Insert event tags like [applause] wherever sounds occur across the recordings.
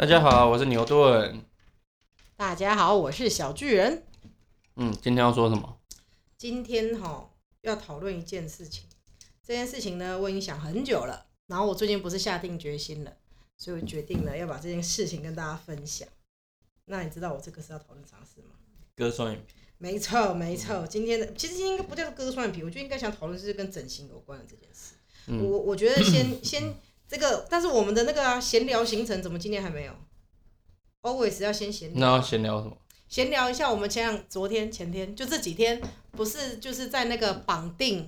大家好，我是牛顿。大家好，我是小巨人。嗯，今天要说什么？今天哈要讨论一件事情，这件事情呢我已经想很久了，然后我最近不是下定决心了，所以我决定了要把这件事情跟大家分享。那你知道我这个是要讨论啥事吗？割双眼皮。没错，没错。今天的其实今天应该不叫做割双眼皮，我就应该想讨论是跟整形有关的这件事。嗯我我觉得先 [laughs] 先这个，但是我们的那个啊闲、聊行程怎么今天还没有？always 要先闲聊那要聊，闲聊什么？闲聊一下我们前两昨天前天就这几天不是就是在那个绑定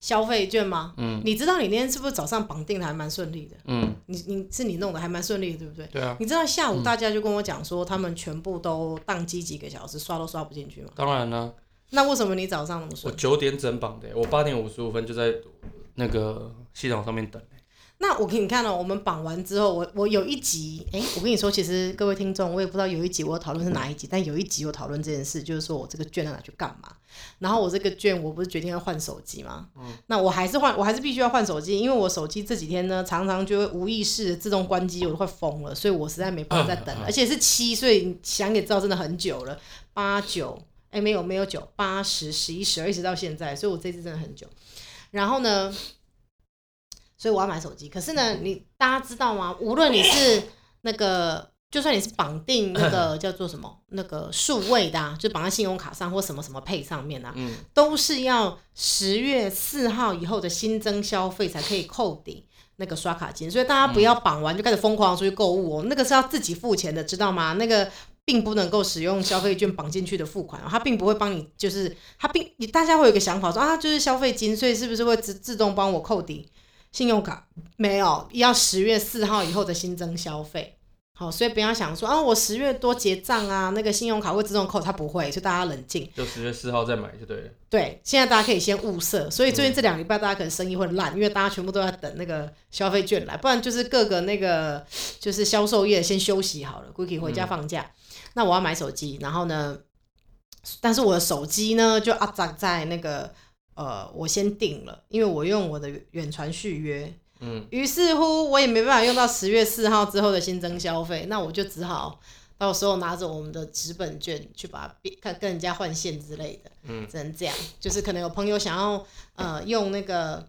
消费券吗？嗯你知道你那天是不是早上绑定的还蛮顺利的？嗯，你你是你弄的还蛮顺利的，对不对？对啊，你知道下午大家就跟我讲说，他们全部都宕机几个小时，刷都刷不进去吗？当然啦、那为什么你早上那么我顺？九点整绑的，我八点五十五分就在那个系统上面等。那我给你看了、我们绑完之后，我我有一集，哎、我跟你说，其实各位听众，我也不知道有一集我有讨论是哪一集，但有一集我讨论这件事，就是说我这个券要拿去干嘛。然后我这个券，我不是决定要换手机吗？那我还是换，我还是必须要换手机，因为我手机这几天呢，常常就会无意识的自动关机，我都快疯了，所以我实在没办法再等了，而且是七，所以想也知道，真的很久了，八九，哎，没有没有九，八十、十一、十二，一直到现在，所以我这次真的很久。然后呢，所以我要买手机。可是呢，你大家知道吗？无论你是 [coughs] 那个，就算你是绑定那个叫做什么那个数位的、啊，就绑在信用卡上或什么什么配上面啊，嗯，都是要十月四号以后的新增消费才可以扣抵那个刷卡金，所以大家不要绑完就开始疯狂出去购物哦，那个是要自己付钱的，知道吗？那个并不能够使用消费券绑进去的付款哦，它并不会帮你，就是它并你大家会有一个想法说啊，就是消费金，所以是不是会自自动帮我扣抵信用卡？没有，要十月四号以后的新增消费。好，所以不要想说啊，我十月多结账啊，那个信用卡会自动扣，它不会，所以大家冷静。就十月四号再买就对了。对，现在大家可以先物色，所以最近这两礼拜大家可能生意会烂，因为大家全部都在等那个消费券来，不然就是各个那个就是销售业先休息好了 k y 回家放假。那我要买手机，然后呢，但是我的手机呢就啊扎在那个呃，我先定了，因为我用我的远传续约，嗯，于是乎我也没办法用到十月四号之后的新增消费，那我就只好到时候拿着我们的纸本券去把它变看跟人家换线之类的，嗯，只能这样。就是可能有朋友想要呃用那个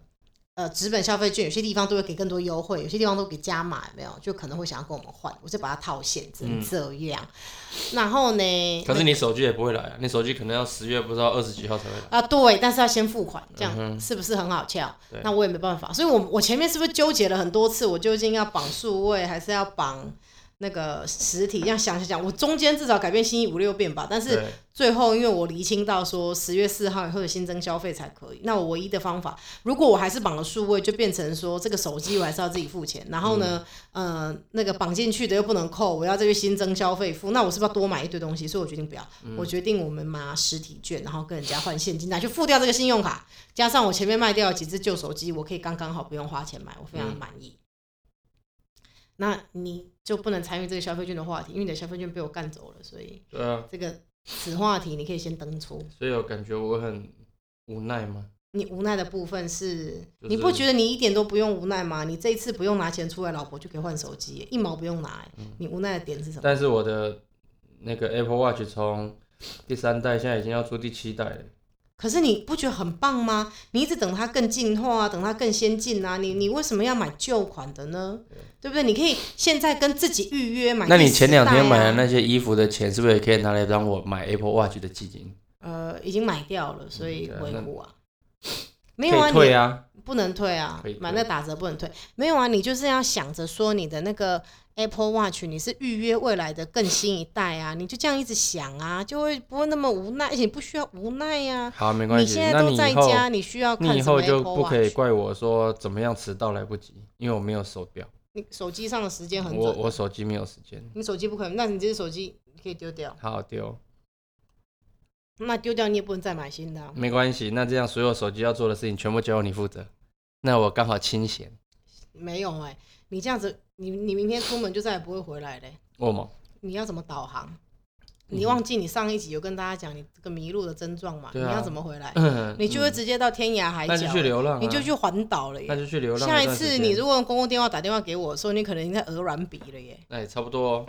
呃纸本消费券，有些地方都会给更多优惠，有些地方都给加码，有没有？就可能会想要跟我们换，我就把它套现，只能这样。然后呢？可是你手机也不会来啊，你手机可能要十月不知道二十几号才会来。啊，对，但是要先付款，这样、嗯是不是很好笑对？那我也没办法，所以我我前面是不是纠结了很多次，我究竟要绑数位还是要绑那个实体？这样想想想，我中间至少改变心意五六遍吧，但是，最后因为我厘清到说十月四号以后的新增消费才可以，那我唯一的方法，如果我还是绑了数位，就变成说这个手机我还是要自己付钱，然后呢，呃，那个绑进去的又不能扣，我要再去新增消费付，那我是不是要多买一堆东西？所以我决定不要，我决定我们拿实体券，然后跟人家换现金，拿去付掉这个信用卡，加上我前面卖掉的几只旧手机，我可以刚刚好不用花钱买，我非常满意。那你就不能参与这个消费券的话题，因为你的消费券被我干走了，所以对啊，这个此话题你可以先登出。所以我感觉我很无奈吗。你无奈的部分是，就是你不觉得你一点都不用无奈吗？你这一次不用拿钱出来，老婆就可以换手机，一毛不用拿你无奈的点是什么？但是我的那个 Apple Watch 从第三代现在已经要出第七代了。可是你不觉得很棒吗？你一直等它更进化啊，等它更先进啊，你你为什么要买旧款的呢？对不对？你可以现在跟自己预约买、那你前两天买的的那些衣服的钱，是不是也可以拿来让我买 Apple Watch 的基金？呃已经买掉了，所以维护啊。没有啊，你啊。不能退啊买那打折不能退。没有啊，你就是要想着说你的那个 Apple Watch，你是预约未来的更新一代啊，你就这样一直想啊，就会不会那么无奈，而且不需要无奈呀、好，没关系。你现在那都在家，你需要看你以后就不可以怪我说怎么样迟到来不及，因为我没有手表，你手机上的时间很我准，我手机没有时间。你手机不可能，那你这只手机可以丢掉，好丢，那丢掉你也不能再买新的、啊。没关系。那这样所有手机要做的事情全部交由你负责，那我刚好清闲。没有哎、你这样子，你你明天出门就再也不会回来嘞。你要怎么导航？你忘记你上一集有跟大家讲你这个迷路的症状嘛？你要怎么回来？嗯 [laughs] 你就会直接到天涯海角那就，去流浪啊你就去环岛了耶。那就去流浪下一。次你如果用公共电话打电话给我说，你可能已经在鹅銮鼻了耶。那也差不多哦，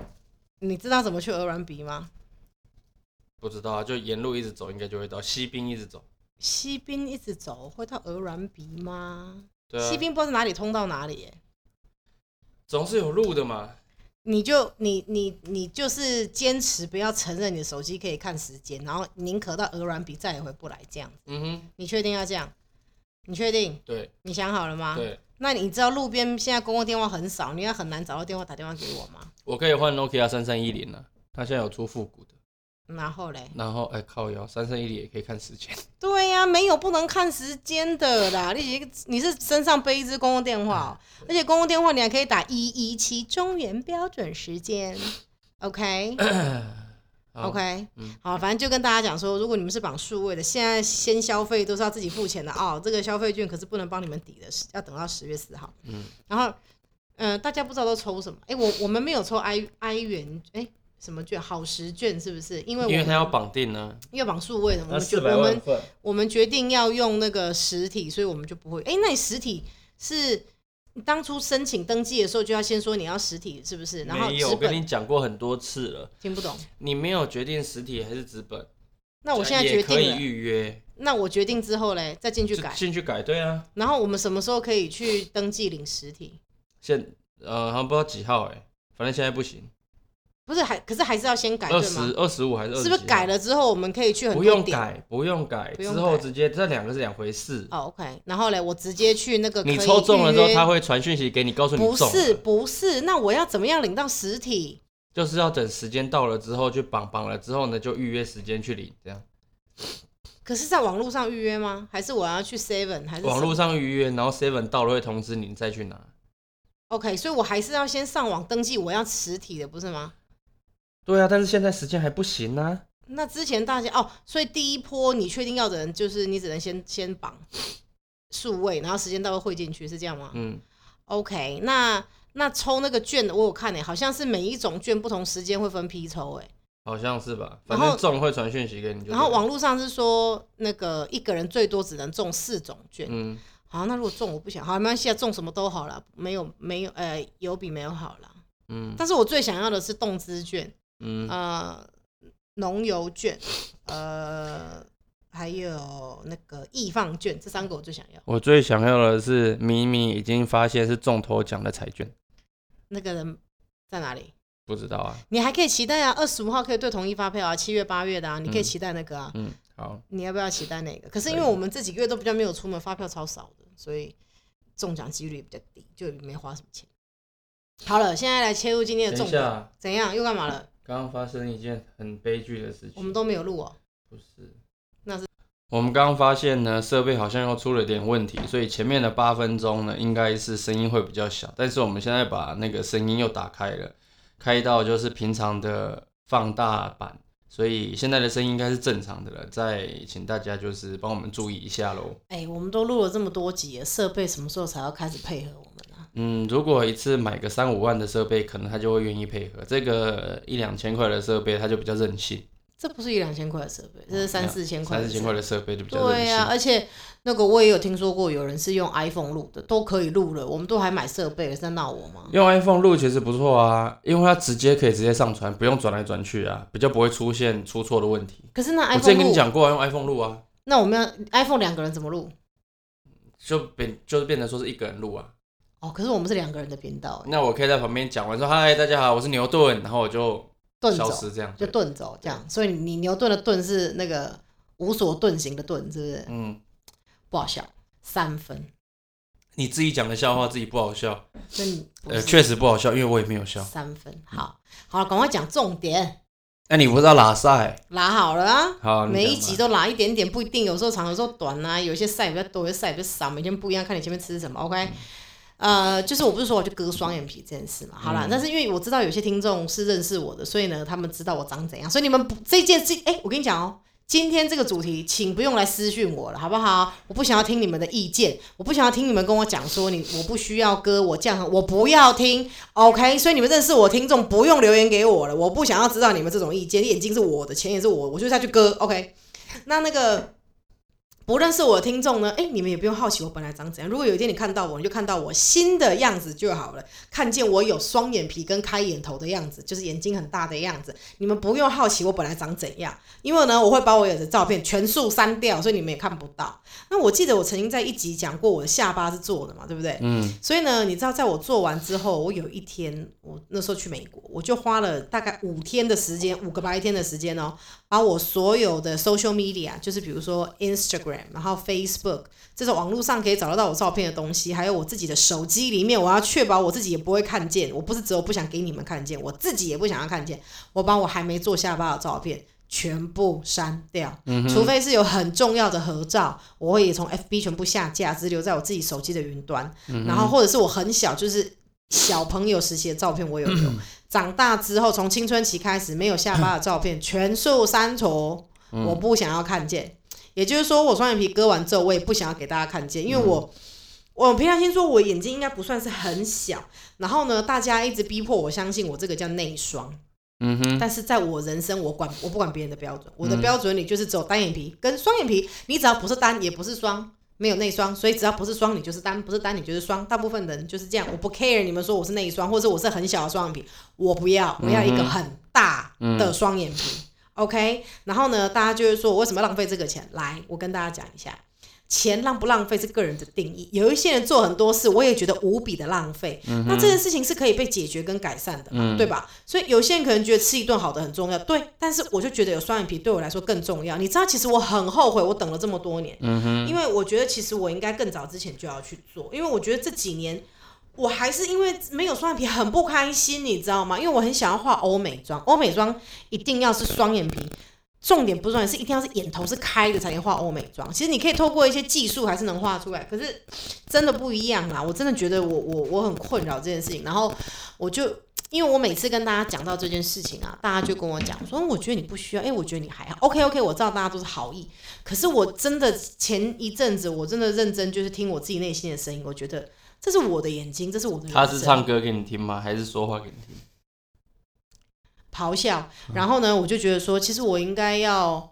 你知道怎么去鹅銮鼻吗？不知道啊，就沿路一直走，应该就会到西滨一直走。西滨一直走会到鹅銮鼻吗？对啊，西滨不知道是哪里通到哪里耶。总是有路的嘛。你就你你你就是坚持不要承认你的手机可以看时间，然后宁可到鹅卵比再也回不来这样。嗯哼，你确定要这样？你确定？对你想好了吗？对，那你知道路边现在公共电话很少，你要很难找到电话打电话给我吗？我可以换 Nokia 三三一零了，它现在有出复古的。然后嘞，然后哎靠腰，三三一里也可以看时间。[laughs] 对呀、没有不能看时间的啦。你你是身上背一支公共电话哦、而且公共电话你还可以打一一七中原标准时间，[coughs] OK 好 OK，、嗯好，反正就跟大家讲说，如果你们是绑数位的，现在先消费都是要自己付钱的哦。这个消费券可是不能帮你们抵的，是要等到十月四号。嗯，然后，嗯、大家不知道都抽什么？哎、我我们没有抽 i i 元，哎、什么券？好时券是不是？因为我因为它要绑定呢，因为绑数位的，我那们我们。我们决定要用那个实体，所以我们就不会。哎、那你实体是你当初申请登记的时候就要先说你要实体，是不是？然后没有，我跟你讲过很多次了，听不懂。你没有决定实体还是纸本，那我现在也可以决定了，预约，那我决定之后嘞，再进去改。进去改对啊。然后我们什么时候可以去登记领实体？现呃好像不知道几号哎、反正现在不行，不是还可是还是要先改二对吗十？二十五还是二是不是改？了之后我们可以去很不多点？用改，不用改，不用之后改直接这两个是两回事。哦，OK。然后嘞，我直接去那个可以你抽中了之后，约他会传讯息给你，告诉你不中了是不是，那我要怎么样领到实体？就是要等时间到了之后去绑绑了之后呢，就预约时间去领，这样可是在网络上预约吗？还是我要去 Seven？还是网络什么上预约，然后 seven 到了会通知你，你再去拿。OK？所以我还是要先上网登记，我要实体的，不是吗？对啊，但是现在时间还不行啊。那之前大家哦，所以第一波你确定要的人，就是你只能先先绑数位，然后时间到会汇进去，是这样吗？嗯，OK，那那抽那个券的，我有看诶、好像是每一种券不同时间会分批抽诶、好像是吧，反正中会传讯息给你就。然后网络上是说那个一个人最多只能中四种券。嗯，好，那如果中我不想，好，没关系啊，中什么都好了，没有没有呃有比没有好了。嗯但是我最想要的是动资券，嗯呃，农油券，呃，还有那个易放券，这三个我最想要。我最想要的是明明已经发现是中头奖的彩券，那个人在哪里？不知道啊。你还可以期待啊，二十五号可以对统一发票啊，七月八月的啊，你可以嗯期待那个啊。嗯，好，你要不要期待那个？可是因为我们这几个月都比较没有出门，发票超少的，所以中奖几率也比较低，就没花什么钱。好了，现在来切入今天的等重点。下，怎样？又干嘛了？刚刚发生一件很悲剧的事情。我们都没有录哦。不是，那是我们刚刚发现呢，设备好像又出了点问题，所以前面的八分钟呢，应该是声音会比较小。但是我们现在把那个声音又打开了，开到就是平常的放大版，所以现在的声音应该是正常的了。再请大家就是帮我们注意一下喽。哎、我们都录了这么多集了，设备什么时候才要开始配合我？嗯，如果一次买个三五万的设备，可能他就会愿意配合。这个一两千块的设备，他就比较任性。这不是一两千块的设备，这是三四千块。三四千块。的设备就比较任性。对呀、而且那个我也有听说过，有人是用 iPhone 录的，都可以录了，我们都还买设备在闹我吗？用 iPhone 录其实不错啊，因为它直接可以直接上传，不用转来转去啊，比较不会出现出错的问题。可是那 iPhone 我之前跟你，讲过啊，用 iPhone 录啊，那我们要 iPhone 两个人怎么录？就变就是变成说是一个人录啊。哦，可是我们是两个人的频道，那我可以在旁边讲完说嗨大家好，我是牛顿，然后我就盾走消失这样。就对遁走这样，所以你牛顿的顿是那个无所遁形的遁，是不是？嗯，不好笑，三分。你自己讲的笑话自己不好笑，那你不呃，是确实不好笑，因为我也没有笑。三分。好，好了，赶快讲重点，那你不知道拉塞？拉好了啊。好，你每一讲吧集都拉一点点，不一定，有时候长，有时候短啊，有一些赛比较多，有些赛比较少，每天不一样，看你前面吃什么。OK，、呃，就是我不是说我去割双眼皮这件事嘛，好啦，嗯但是因为我知道有些听众是认识我的，所以呢，他们知道我长怎样，所以你们不这件事，哎、我跟你讲哦、今天这个主题，请不用来私讯我了，好不好？我不想要听你们的意见，我不想要听你们跟我讲说你我不需要割，我这样我不要听，OK？所以你们认识我听众不用留言给我了，我不想要知道你们这种意见，眼睛是我的，钱也是我，我就下去割，OK？那那个。不认识我的听众呢，哎，你们也不用好奇我本来长怎样。如果有一天你看到我，你就看到我新的样子就好了。看见我有双眼皮跟开眼头的样子，就是眼睛很大的样子。你们不用好奇我本来长怎样，因为呢，我会把我有的照片全数删掉，所以你们也看不到。那我记得我曾经在一集讲过我的下巴是做的嘛，对不对？嗯。所以呢，你知道，在我做完之后，我有一天，我那时候去美国，我就花了大概五天的时间，五个白天的时间哦，把我所有的 social media，就是比如说 Instagram。然后 Facebook 这种网络上可以找得到我照片的东西，还有我自己的手机里面，我要确保我自己也不会看见。我不是只有不想给你们看见，我自己也不想要看见。我把我还没做下巴的照片全部删掉，除非是有很重要的合照，我会也从 FB 全部下架，只留在我自己手机的云端。然后或者是我很小，就是小朋友时期的照片，我有留。[laughs] 长大之后，从青春期开始没有下巴的照片全数删除，我不想要看见。也就是说，我双眼皮割完之后，我也不想要给大家看见，因为我我平常心说，我眼睛应该不算是很小。然后呢，大家一直逼迫我相信我这个叫内双。嗯哼。但是在我人生，我管我不管别人的标准，我的标准里就是只有单眼皮跟双眼皮。你只要不是单，也不是双，没有内双，所以只要不是双，你就是单；不是单，你就是双。大部分人就是这样。我不 care 你们说我是内双，或者我是很小的双眼皮，我不要，我要一个很大的双眼皮。OK，然后呢，大家就会说，我为什么要浪费这个钱？来，我跟大家讲一下，钱浪不浪费是个人的定义。有一些人做很多事，我也觉得无比的浪费。那这件事情是可以被解决跟改善的，对吧？所以有些人可能觉得吃一顿好的很重要，对。但是我就觉得有双眼皮对我来说更重要。你知道，其实我很后悔，我等了这么多年，因为我觉得其实我应该更早之前就要去做，因为我觉得这几年。我还是因为没有双眼皮很不开心，你知道吗？因为我很想要画欧美妆，欧美妆一定要是双眼皮，重点不是双眼，是一定要是眼头是开的才能画欧美妆。其实你可以透过一些技术还是能画出来，可是真的不一样啦。我真的觉得我我我很困扰这件事情，然后我就因为我每次跟大家讲到这件事情啊，大家就跟我讲说，我觉得你不需要，哎，我觉得你还好，OK OK，我知道大家都是好意，可是我真的前一阵子我真的认真就是听我自己内心的声音，我觉得。这是我的眼睛，这是我的。他是唱歌给你听吗？还是说话给你听？咆哮。然后呢，我就觉得说，其实我应该要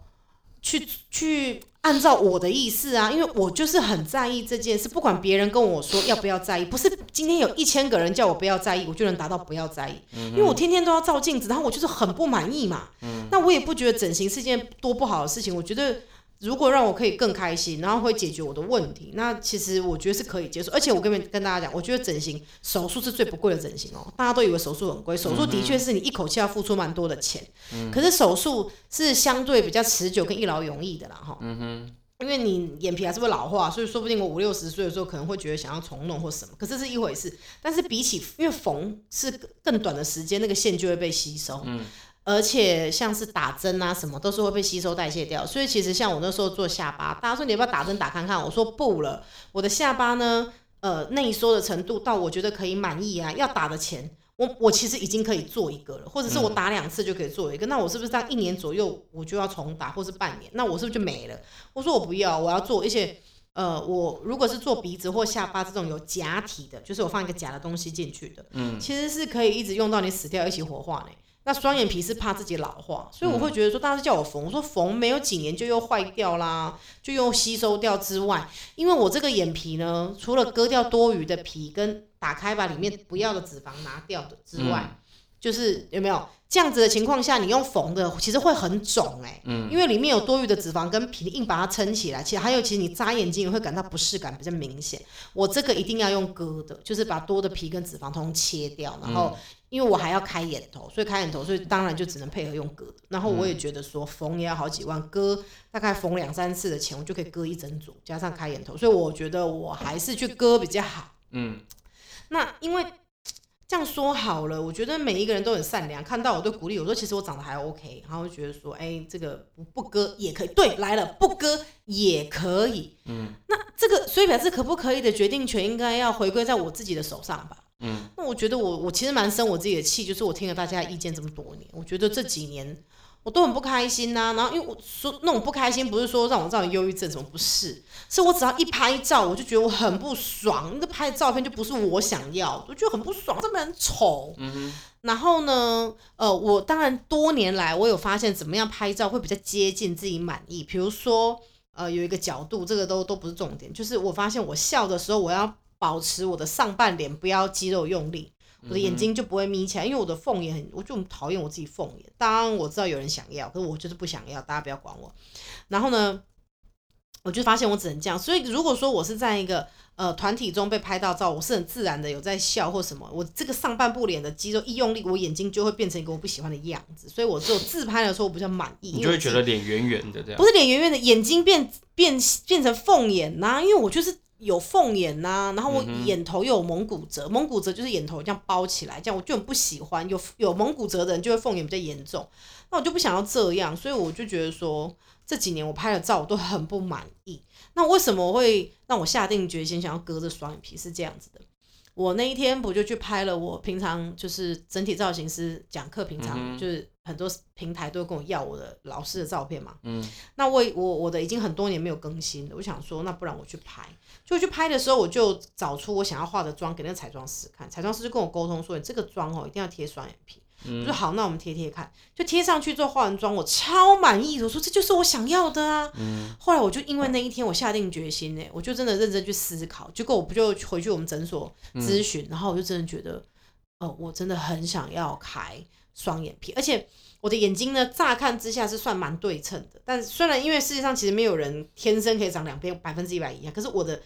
去去按照我的意思啊，因为我就是很在意这件事。不管别人跟我说要不要在意，不是今天有一千个人叫我不要在意，我就能达到不要在意。因为我天天都要照镜子，然后我就是很不满意嘛。那我也不觉得整形是件多不好的事情，我觉得。如果让我可以更开心，然后会解决我的问题，那其实我觉得是可以接受。而且我跟跟大家讲，我觉得整形手术是最不贵的整形哦。大家都以为手术很贵，手术的确是你一口气要付出蛮多的钱。嗯。可是手术是相对比较持久跟一劳永逸的啦，哈。嗯哼。因为你眼皮还是会老化，所以说不定我五六十岁的时候可能会觉得想要重弄或什么。可是是一回事。但是比起因为缝是更短的时间，那个线就会被吸收。嗯。而且像是打针啊，什么都是会被吸收代谢掉，所以其实像我那时候做下巴，大家说你要不要打针打看看？我说不了，我的下巴呢，呃，内缩的程度到我觉得可以满意啊，要打的钱，我我其实已经可以做一个了，或者是我打两次就可以做一个，那我是不是在一年左右我就要重打，或是半年？那我是不是就没了？我说我不要，我要做一些，呃，我如果是做鼻子或下巴这种有假体的，就是我放一个假的东西进去的，嗯，其实是可以一直用到你死掉一起火化呢。那双眼皮是怕自己老化，所以我会觉得说，大家是叫我缝，我说缝没有几年就又坏掉啦，就又吸收掉之外，因为我这个眼皮呢，除了割掉多余的皮跟打开把里面不要的脂肪拿掉的之外，就是有没有这样子的情况下，你用缝的其实会很肿哎，嗯，因为里面有多余的脂肪跟皮硬把它撑起来，其实还有其实你扎眼睛也会感到不适感比较明显。我这个一定要用割的，就是把多的皮跟脂肪通通切掉，然后。因为我还要开眼头，所以开眼头，所以当然就只能配合用割的。然后我也觉得说缝也要好几万，割大概缝两三次的钱，我就可以割一整组，加上开眼头，所以我觉得我还是去割比较好。嗯，那因为这样说好了，我觉得每一个人都很善良，看到我都鼓励我说，其实我长得还 OK，然后觉得说，哎，这个不不割也可以，对，来了不割也可以。嗯，那这个所以表示可不可以的决定权应该要回归在我自己的手上吧。嗯那我觉得我我其实蛮生我自己的气，就是我听了大家的意见这么多年，我觉得这几年我我都很不开心呐、然后因为我说那种不开心，不是说让我造成忧郁症什么，不是，是我只要一拍照，我就觉得我很不爽，那拍的照片就不是我想要的，我觉得很不爽，这边很丑。然后呢，呃，我当然多年来我有发现怎么样拍照会比较接近自己满意，比如说呃有一个角度，这个都都不是重点，就是我发现我笑的时候，我要保持我的上半脸不要肌肉用力。我的眼睛就不会眯起来，因为我的凤眼很，我就很讨厌我自己凤眼。当然我知道有人想要，可是我就是不想要，大家不要管我。然后呢，我就发现我只能这样。所以如果说我是在一个呃团体中被拍到照，我是很自然的有在笑或什么，我这个上半部脸的肌肉一用力，我眼睛就会变成一个我不喜欢的样子。所以我只有自拍的时候我比较满意，你就会觉得脸圆圆的这样不。是脸圆圆的，眼睛变变变成凤眼呐、因为我就是有凤眼呐、然后我眼头又有蒙古褶，蒙古褶就是眼头这样包起来，这样我就很不喜欢。有有蒙古褶的人就会凤眼比较严重，那我就不想要这样，所以我就觉得说这几年我拍的照我都很不满意。那为什么我会让我下定决心想要割这双眼皮？是这样子的。我那一天不就去拍了我平常就是整体造型师讲课，平常就是很多平台都跟我要我的老师的照片嘛。嗯，那我我我的已经很多年没有更新了，我想说，那不然我去拍。就去拍的时候，我就找出我想要化的妆给那个彩妆师看，彩妆师就跟我沟通说，你这个妆哦一定要贴双眼皮。我说好，那我们贴贴看，就贴上去之后化完妆，我超满意的，我说这就是我想要的啊。后来我就因为那一天我下定决心呢，我就真的认真去思考，结果我不就回去我们诊所咨询，然后我就真的觉得，哦，我真的很想要开双眼皮，而且我的眼睛呢，乍看之下是算蛮对称的，但虽然因为世界上其实没有人天生可以长两边百分之一百一样，可是我的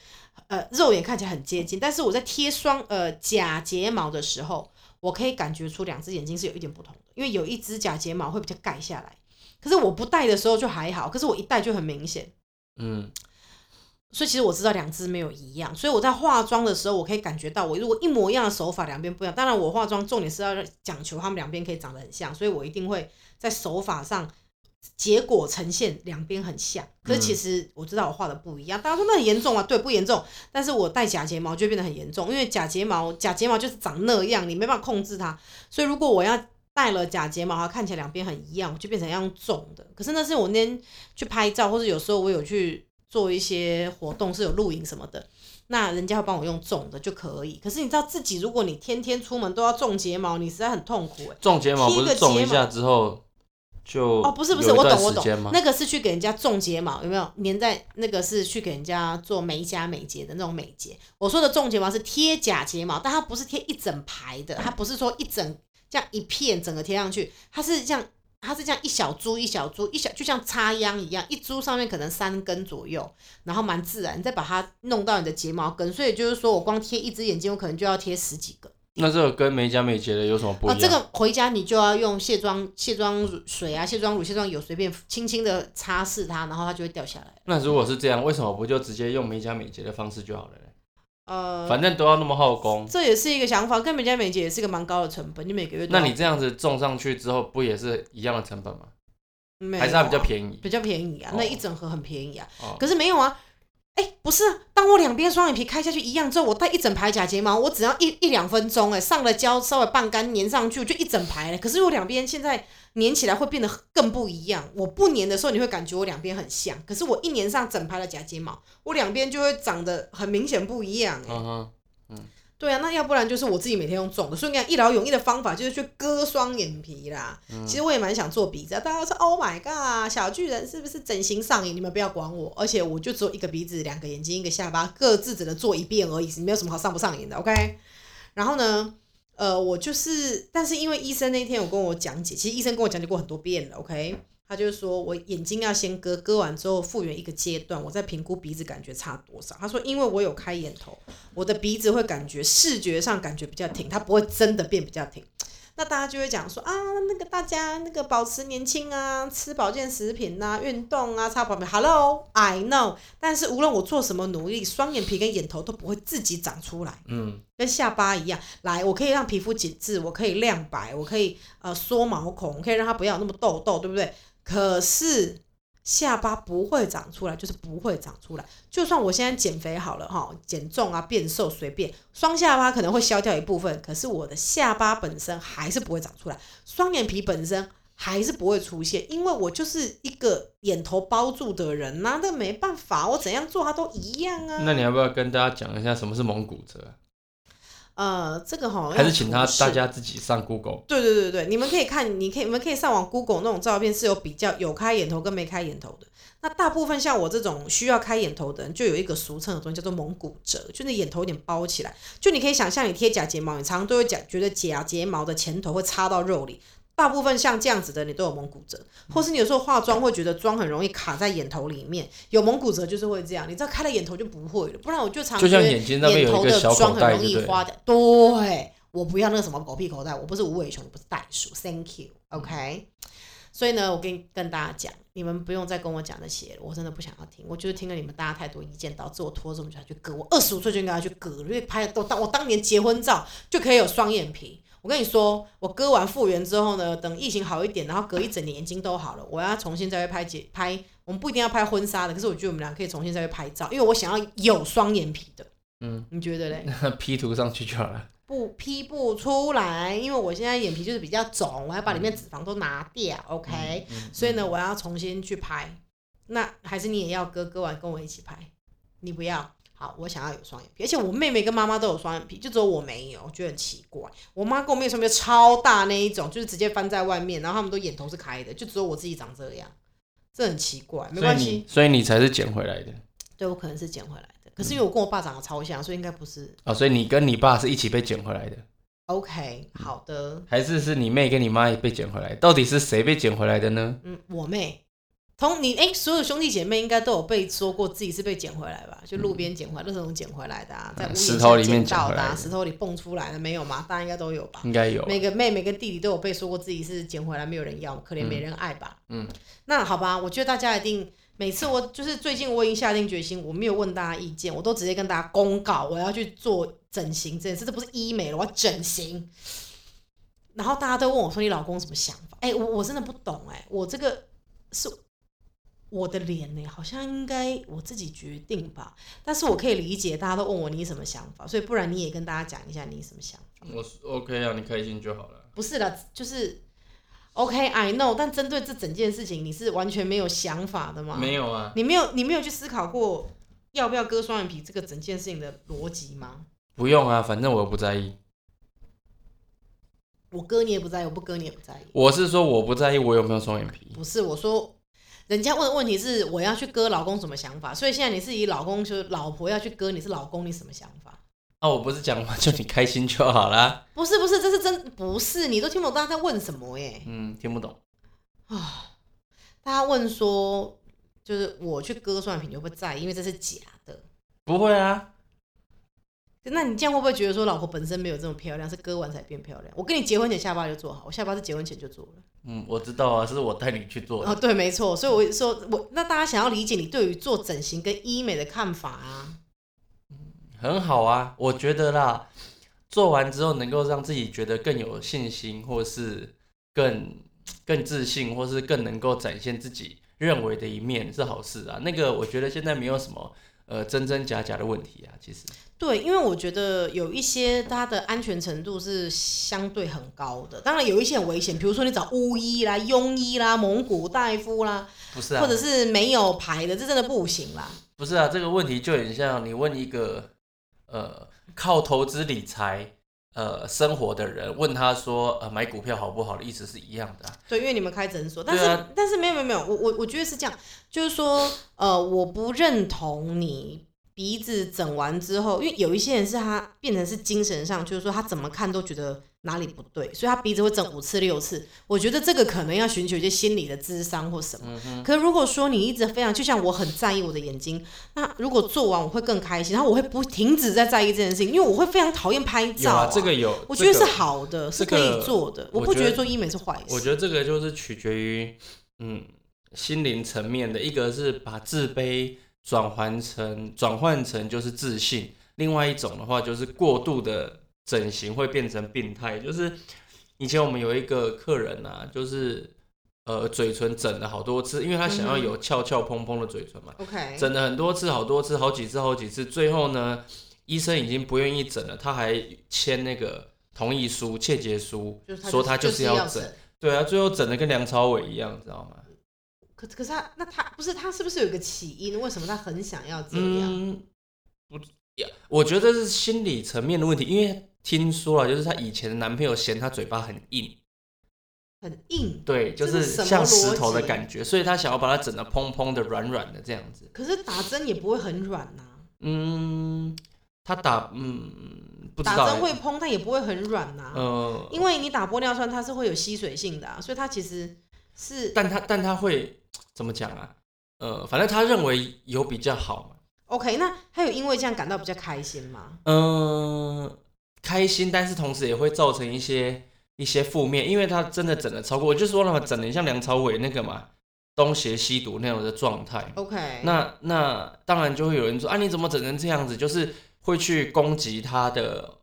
呃肉眼看起来很接近，但是我在贴双呃假睫毛的时候，我可以感觉出两只眼睛是有一点不同的，因为有一只假睫毛会比较盖下来，可是我不戴的时候就还好，可是我一戴就很明显。嗯，所以其实我知道两只没有一样，所以我在化妆的时候，我可以感觉到，我如果一模一样的手法，两边不一样。当然，我化妆重点是要讲求他们两边可以长得很像，所以我一定会在手法上结果呈现两边很像。可是其实我知道我画的不一样，大家说那很严重啊，对，不严重。但是我戴假睫毛就会变得很严重，因为假睫毛假睫毛就是长那样，你没办法控制它。所以如果我要戴了假睫毛，它看起来两边很一样，就变成一样重的。可是那是我那天去拍照，或者有时候我有去做一些活动，是有录影什么的，那人家会帮我用重的就可以。可是你知道自己，如果你天天出门都要种睫毛，你实在很痛苦哎、种睫毛不贴个睫毛是种一下之后就哦，不是不是，我懂我懂那个是去给人家种睫毛，有没有粘在那个是去给人家做美甲美睫的那种美睫。我说的种睫毛是贴假睫毛，但它不是贴一整排的，它不是说一整这样一片整个贴上去，它是这样。它是这样一小株一小株一小，就像插秧一样，一株上面可能三根左右，然后蛮自然，你再把它弄到你的睫毛根，所以就是说我光贴一只眼睛，我可能就要贴十几个。那这个跟美甲美睫的有什么不一啊，样？这个回家你就要用卸妆卸妆水啊、卸妆乳、卸妆油随便轻轻的擦拭它，然后它就会掉下来。那如果是这样，为什么不就直接用美甲美睫的方式就好了呢？呃，反正都要那么耗工，这也是一个想法，跟美甲美睫也是一个蛮高的成本，你每个月那你这样子种上去之后，不也是一样的成本吗？没有还是它比较啊便宜？比较便宜啊，哦那一整盒很便宜啊。哦，可是没有啊，哎、不是，当我两边双眼皮开下去一样之后，我戴一整排假睫毛，我只要一一两分钟，哎，上了胶稍微半干粘上去，我就一整排了。可是我两边现在粘起来会变得更不一样。我不粘的时候，你会感觉我两边很像，可是我一粘上整排的假睫毛，我两边就会长得很明显不一样、哎、对啊，那要不然就是我自己每天用种的，所以你看一劳永逸的方法就是去割双眼皮啦。其实我也蛮想做鼻子、啊，大家说 Oh my god，小巨人是不是整形上瘾？你们不要管我，而且我就只有一个鼻子、两个眼睛、一个下巴，各自只能做一遍而已，没有什么好上不上瘾的。OK，然后呢，呃，我就是，但是因为医生那天有跟我讲解，其实医生跟我讲解过很多遍了。OK，他就是说我眼睛要先割，割完之后复原一个阶段，我再评估鼻子感觉差多少。他说，因为我有开眼头，我的鼻子会感觉视觉上感觉比较挺，它不会真的变比较挺。那大家就会讲说啊，那个大家那个保持年轻啊，吃保健食品啊，运动啊，擦保养。Hello，I know，但是无论我做什么努力，双眼皮跟眼头都不会自己长出来。嗯，跟下巴一样，来，我可以让皮肤紧致，我可以亮白，我可以呃缩毛孔，我可以让它不要那么痘痘，对不对？可是下巴不会长出来，就是不会长出来。就算我现在减肥好了哈，减重啊，变瘦随便，双下巴可能会消掉一部分，可是我的下巴本身还是不会长出来，双眼皮本身还是不会出现，因为我就是一个眼头包住的人呐、那没办法，我怎样做它都一样啊。那你要不要跟大家讲一下什么是蒙古折？呃，这个哈还是请他大家自己上 Google？对对对对，你们可以看，你可以你们可以上网 Google 那种照片是有比较有开眼头跟没开眼头的。那大部分像我这种需要开眼头的人，就有一个俗称的东西叫做蒙古褶，就是眼头有点包起来。就你可以想象，你贴假睫毛，你常常都会假觉得假睫毛的前头会插到肉里。大部分像这样子的，你都有蒙古褶，或是你有时候化妆会觉得妆很容易卡在眼头里面，有蒙古褶就是会这样。你知道开了眼头就不会了，不然我就常就像眼睛那边眼头的有一个小妆很容口袋就对了易花的。对，我不要那个什么狗屁口袋，我不是无尾熊，不是袋鼠。Thank you，OK、所以呢，我跟跟大家讲，你们不用再跟我讲那些了，我真的不想要听。我就是听了你们大家太多意见，导致我拖这么久才去割。我二十五岁就应该要去割，因为拍都当我当年结婚照就可以有双眼皮。我跟你说，我割完复原之后呢，等疫情好一点，然后隔一整年眼睛都好了，我要重新再去拍节拍。我们不一定要拍婚纱的，可是我觉得我们俩可以重新再去拍照，因为我想要有双眼皮的。嗯，你觉得嘞？[laughs] P 图上去就好了。不 P 不出来，因为我现在眼皮就是比较肿，我要把里面脂肪都拿掉，OK？、嗯所以呢，我要重新去拍。那还是你也要割，割完跟我一起拍？你不要？好，我想要有双眼皮，而且我妹妹跟妈妈都有双眼皮，就只有我没有，我觉得很奇怪。我妈跟我妹双眼皮超大那一种，就是直接翻在外面，然后他们都眼头是开的，就只有我自己长这样，这很奇怪。没关系，，所以你才是捡回来的对我可能是捡回来的，可是因为我跟我爸长得超像，所以应该不是。哦，所以你跟你爸是一起被捡回来的，OK，好的，还是是你妹跟你妈也被捡回来？到底是谁被捡回来的呢？嗯，我妹，同你哎、所有兄弟姐妹应该都有被说过自己是被捡回来吧？就路边捡回来，那种捡回来的啊，在石头里面捡到的、来石头里蹦出来的没有吗？大家应该都有吧？应该有啊。每个妹妹跟弟弟都有被说过自己是捡回来，没有人要，可怜没人爱吧？嗯，那好吧，我觉得大家一定。每次我就是最近我已经下定决心，我没有问大家意见，我都直接跟大家公告我要去做整形这件事，这不是医美了，我要整形。然后大家都问我说：“你老公什么想法？”哎、我我真的不懂哎、我这个是我的脸呢，好像应该我自己决定吧。但是我可以理解大家都问我你什么想法，所以不然你也跟大家讲一下你什么想法。我是 OK 啊，你开心就好了。不是的，就是 OK，I、know，但针对这整件事情，你是完全没有想法的吗？没有啊，你没有，你没有去思考过要不要割双眼皮这个整件事情的逻辑吗？不用啊，反正我又不在意。我割你也不在意，我不割你也不在意。我是说我不在意我有没有双眼皮。不是我说，人家问的问题是我要去割老公什么想法？所以现在你是以老公就是老婆要去割，你是老公你什么想法？啊，我不是讲嘛，就你开心就好啦。不是不是，这是真不是，你都听不懂大家在问什么耶？嗯，听不懂。啊，大家问说，就是我去割双眼皮，你会不会在意？因为这是假的。不会啊，那你这样会不会觉得说老婆本身没有这么漂亮，是割完才变漂亮？我跟你结婚前下巴就做好，我下巴是结婚前就做了。嗯，我知道啊，是我带你去做哦，对，没错，所以我说我那大家想要理解你对于做整形跟医美的看法啊。很好啊，我觉得啦，做完之后能够让自己觉得更有信心，或是更更自信，或是更能够展现自己认为的一面是好事啊。那个我觉得现在没有什么呃真真假假的问题啊，其实。对，因为我觉得有一些它的安全程度是相对很高的，当然有一些很危险，比如说你找巫医啦、庸医啦、蒙古大夫啦，不是啊，或者是没有牌的，这真的不行啦。不是啊，这个问题就很像你问一个呃靠投资理财呃生活的人，问他说呃买股票好不好的意思是一样的、啊。对，因为你们开诊所，但是、啊但是没有没有没有，我我我觉得是这样，就是说，呃，我不认同你鼻子整完之后，因为有一些人是他变成是精神上，就是说他怎么看都觉得哪里不对，所以他鼻子会整五次六次。我觉得这个可能要寻求一些心理的智商或什么。嗯可如果说你一直非常，就像我很在意我的眼睛，那如果做完我会更开心，然后我会不停止在在意这件事情，因为我会非常讨厌拍照、啊，这个有，我觉得是这个好的，是可以做的，我不觉得做医美是坏事。我觉得这个就是取决于嗯心灵层面的，一个是把自卑转换成转换成就是自信，另外一种的话就是过度的整形会变成病态，就是以前我们有一个客人啊，就是呃嘴唇整了好多次，因为他想要有翘翘蓬蓬的嘴唇嘛，OK，整了很多次，好多次，好几次，好几次，最后呢，医生已经不愿意整了，他还签那个同意书、切结书说他就就是要整整。。对啊，最后整的跟梁朝伟一样，知道吗？可可是他那他不是他是不是有一个起因？为什么他很想要这样？嗯，不呀，我觉得是心理层面的问题，因为听说了，就是她以前的男朋友嫌她嘴巴很硬，很硬。对，就是像石头的感觉，所以她想要把它整的蓬蓬的、软软的这样子。可是打针也不会很软呐、嗯，她打嗯不知道欸，打针会蓬，但也不会很软呐、呃，因为你打玻尿酸，它是会有吸水性的、啊，所以它其实是但他但他会怎么讲啊？呃，反正他认为有比较好嘛。OK。那他有因为这样感到比较开心吗？嗯，开心，但是同时也会造成一些一些负面，因为他真的整的超过，我就说了嘛，整的像梁朝伟那个嘛，东邪西毒那种的状态。OK，那那当然就会有人说啊，你怎么整成这样子？就是会去攻击他的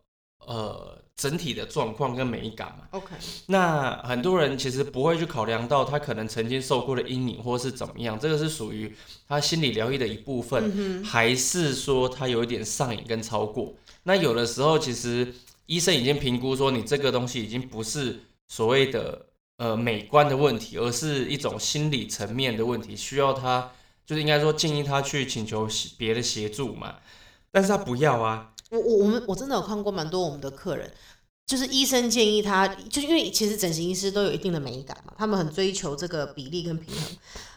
呃整体的状况跟美感嘛。OK，那很多人其实不会去考量到他可能曾经受过的阴影或是怎么样，这个是属于他心理疗愈的一部分。嗯还是说他有一点上瘾跟超过？那有的时候其实医生已经评估说你这个东西已经不是所谓的呃美观的问题，而是一种心理层面的问题，需要他就是应该说建议他去请求协别的协助嘛。但是他不要啊，我我我们我真的有看过蛮多我们的客人，就是医生建议他，就因为其实整形医师都有一定的美感嘛，他们很追求这个比例跟平衡，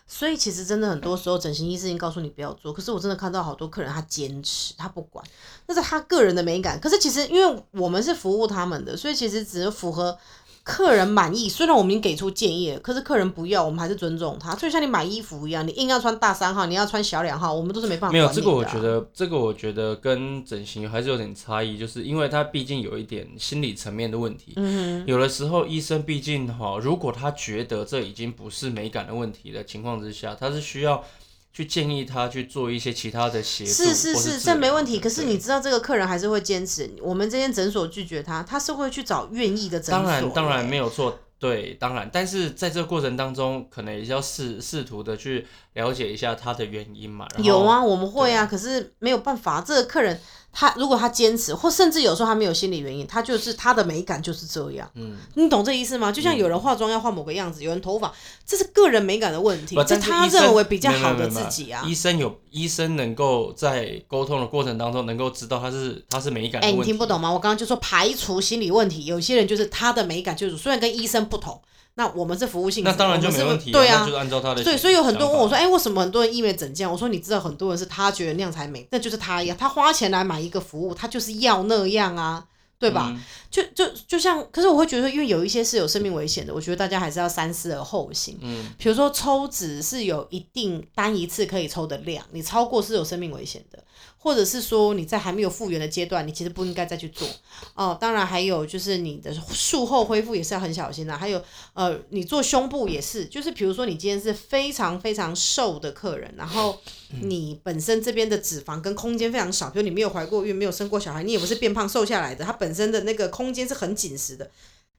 所以其实真的很多时候整形医师已经告诉你不要做，可是我真的看到好多客人他坚持，他不管，那是他个人的美感。可是其实因为我们是服务他们的，所以其实只是符合。客人满意，虽然我们已经给出建议了，可是客人不要，我们还是尊重他。就像你买衣服一样，你硬要穿大三号，你要穿小两号，我们都是没办法、没有这个，我觉得这个我觉得跟整形还是有点差异，就是因为他毕竟有一点心理层面的问题。嗯有的时候医生毕竟哈，如果他觉得这已经不是美感的问题的情况之下，他是需要去建议他去做一些其他的协助，是是是，这没问题。可是你知道这个客人还是会坚持，我们这间诊所拒绝他，他是会去找愿意的诊所。当然当然没有。有错，对，当然，但是在这个过程当中，可能也是要试试图的去了解一下他的原因嘛。有，啊，我们会啊，可是没有办法，这个客人他如果他坚持，或甚至有时候他没有心理原因，他就是他的美感就是这样，嗯，你懂这意思吗？就像有人化妆要画某个样子，有人头发，这是个人美感的问题，这他认为比较好的自己啊。医生有医生能够在沟通的过程当中，能够知道他是他是美感的哎。你听不懂吗？我刚刚就说排除心理问题，有些人就是他的美感就是虽然跟医生不同，那我们是服务性质，那当然就没问题、对啊，就是按照他的对，所以有很多人问我说，哎、为什么很多人医美整这样？我说，你知道很多人是他觉得那样才美，那就是他一样，他花钱来买一个服务，他就是要那样啊，对吧？嗯就就就像，可是我会觉得，因为有一些是有生命危险的，我觉得大家还是要三思而后行。嗯，比如说抽脂是有一定单一次可以抽的量，你超过是有生命危险的，或者是说你在还没有复原的阶段，你其实不应该再去做。哦，当然还有就是你的术后恢复也是要很小心的、还有呃，你做胸部也是，就是比如说你今天是非常非常瘦的客人，然后你本身这边的脂肪跟空间非常少，比如你没有怀过孕，没有生过小孩，你也不是变胖瘦下来的，它本身的那个空间是很紧实的，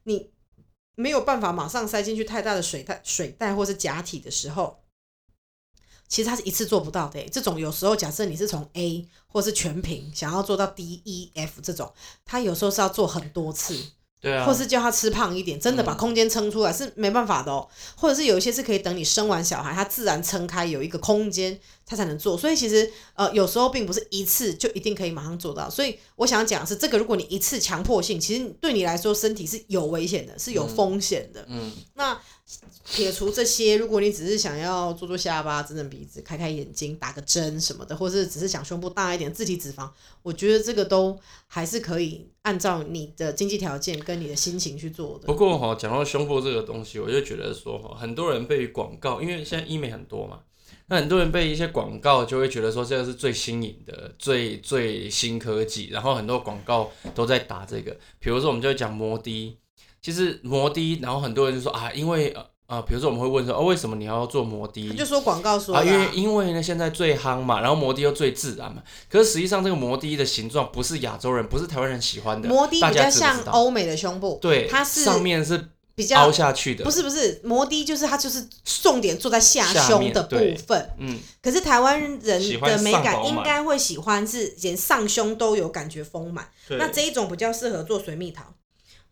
你没有办法马上塞进去太大的水袋、水袋或是假体的时候，其实它是一次做不到的欸。这种有时候假设你是从 A 或是全屏想要做到 D、E、F 这种，它有时候是要做很多次。对啊，或是叫他吃胖一点，真的把嗯空间撑出来、是没办法的哦。或者是有一些是可以等你生完小孩，他自然撑开有一个空间，他才能做。所以其实呃，有时候并不是一次就一定可以马上做到。所以我想讲的是，这个如果你一次强迫性，其实对你来说身体是有危险的，是有风险的。嗯，那撇除这些，如果你只是想要做做下巴、整整鼻子、开开眼睛、打个针什么的，或是只是想胸部大一点、自体脂肪，我觉得这个都还是可以按照你的经济条件跟你的心情去做的不。过哈，讲到胸部这个东西，我就觉得说哈，很多人被广告，因为现在医美很多嘛，那很多人被一些广告就会觉得说这个是最新颖的、最最新科技，然后很多广告都在打这个。比如说，我们就会讲摩的，其实摩的，然后很多人就说啊，因为呃啊，比如说我们会问说，哦，为什么你要做摩的？就说广告说、啊，因为因为呢，现在最夯嘛，然后摩的又最自然嘛。可是实际上，这个摩的的形状不是亚洲人，不是台湾人喜欢的。摩的比较像？欧美的胸部，对，它是上面是比较凹下去的。不是不是摩的，就是它就是重点做在下胸的部分。嗯，可是台湾人的美感应该会喜欢是连上胸都有感觉丰满，那这一种比较适合做水蜜桃，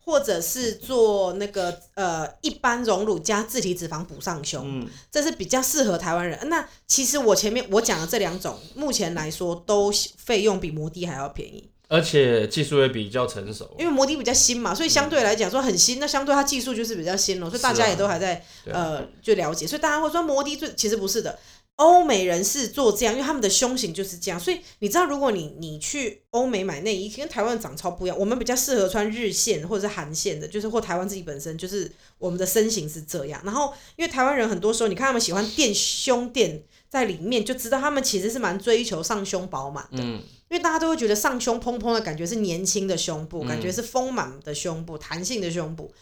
或者是做那个呃一般溶乳加自体脂肪补上胸，嗯，这是比较适合台湾人。那其实我前面我讲的这两种，目前来说都费用比摩的还要便宜，而且技术也比较成熟。因为摩的比较新嘛，所以相对来讲说很新，那相对它技术就是比较新了，所以大家也都还在、呃就了解，所以大家会说摩的最其实不是的。欧美人士做这样，因为他们的胸型就是这样，所以你知道，如果你你去欧美买内衣，跟台湾长超不一样。我们比较适合穿日线或者是韩线的，就是或台湾自己本身就是我们的身形是这样。然后，因为台湾人很多时候，你看他们喜欢垫胸垫在里面，就知道他们其实是蛮追求上胸饱满的。嗯，因为大家都会觉得上胸蓬蓬的感觉是年轻的胸部，嗯感觉是丰满的胸部、弹性的胸部。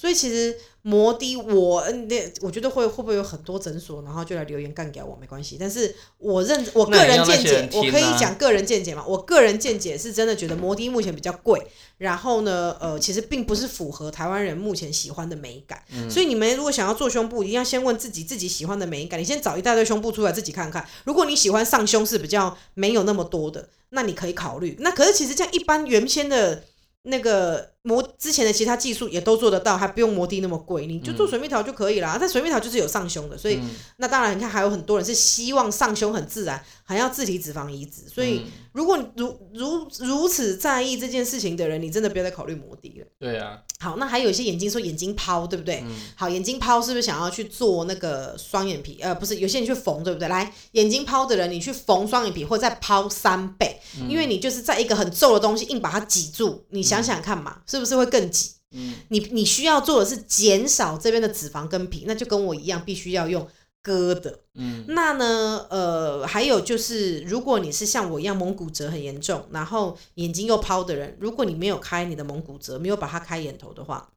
所以其实摩的我嗯那我觉得会会不会有很多诊所，然后就来留言干掉我没关系。但是我认我个人见解我可以啊讲个人见解嘛。我个人见解是真的觉得摩的目前比较贵，然后呢，呃，其实并不是符合台湾人目前喜欢的美感。嗯所以你们如果想要做胸部，一定要先问自己自己喜欢的美感。你先找一大堆胸部出来自己看看。如果你喜欢上胸是比较没有那么多的，那你可以考虑。那可是其实这样一般原先的那个磨之前的其他技术也都做得到，还不用磨的那么贵，你就做水蜜桃就可以啦。但水蜜桃就是有上胸的，所以、嗯那当然你看还有很多人是希望上胸很自然，还要自体脂肪移植。所以嗯如果你如如如此在意这件事情的人，你真的不要再考虑摩的了。对啊，好，那还有一些眼睛说眼睛抛，对不对？嗯好，眼睛抛是不是想要去做那个双眼皮？呃，不是，有些人去缝，对不对？来，眼睛抛的人，你去缝双眼皮，或者再抛三倍，嗯因为你就是在一个很皱的东西硬把它挤住，你想想看嘛，是不是会更挤？嗯你你需要做的是减少这边的脂肪跟皮，那就跟我一样，必须要用割的。嗯那呢，呃，还有就是，如果你是像我一样蒙古折很严重，然后眼睛又抛的人，如果你没有开你的蒙古折，没有把它开眼头的话，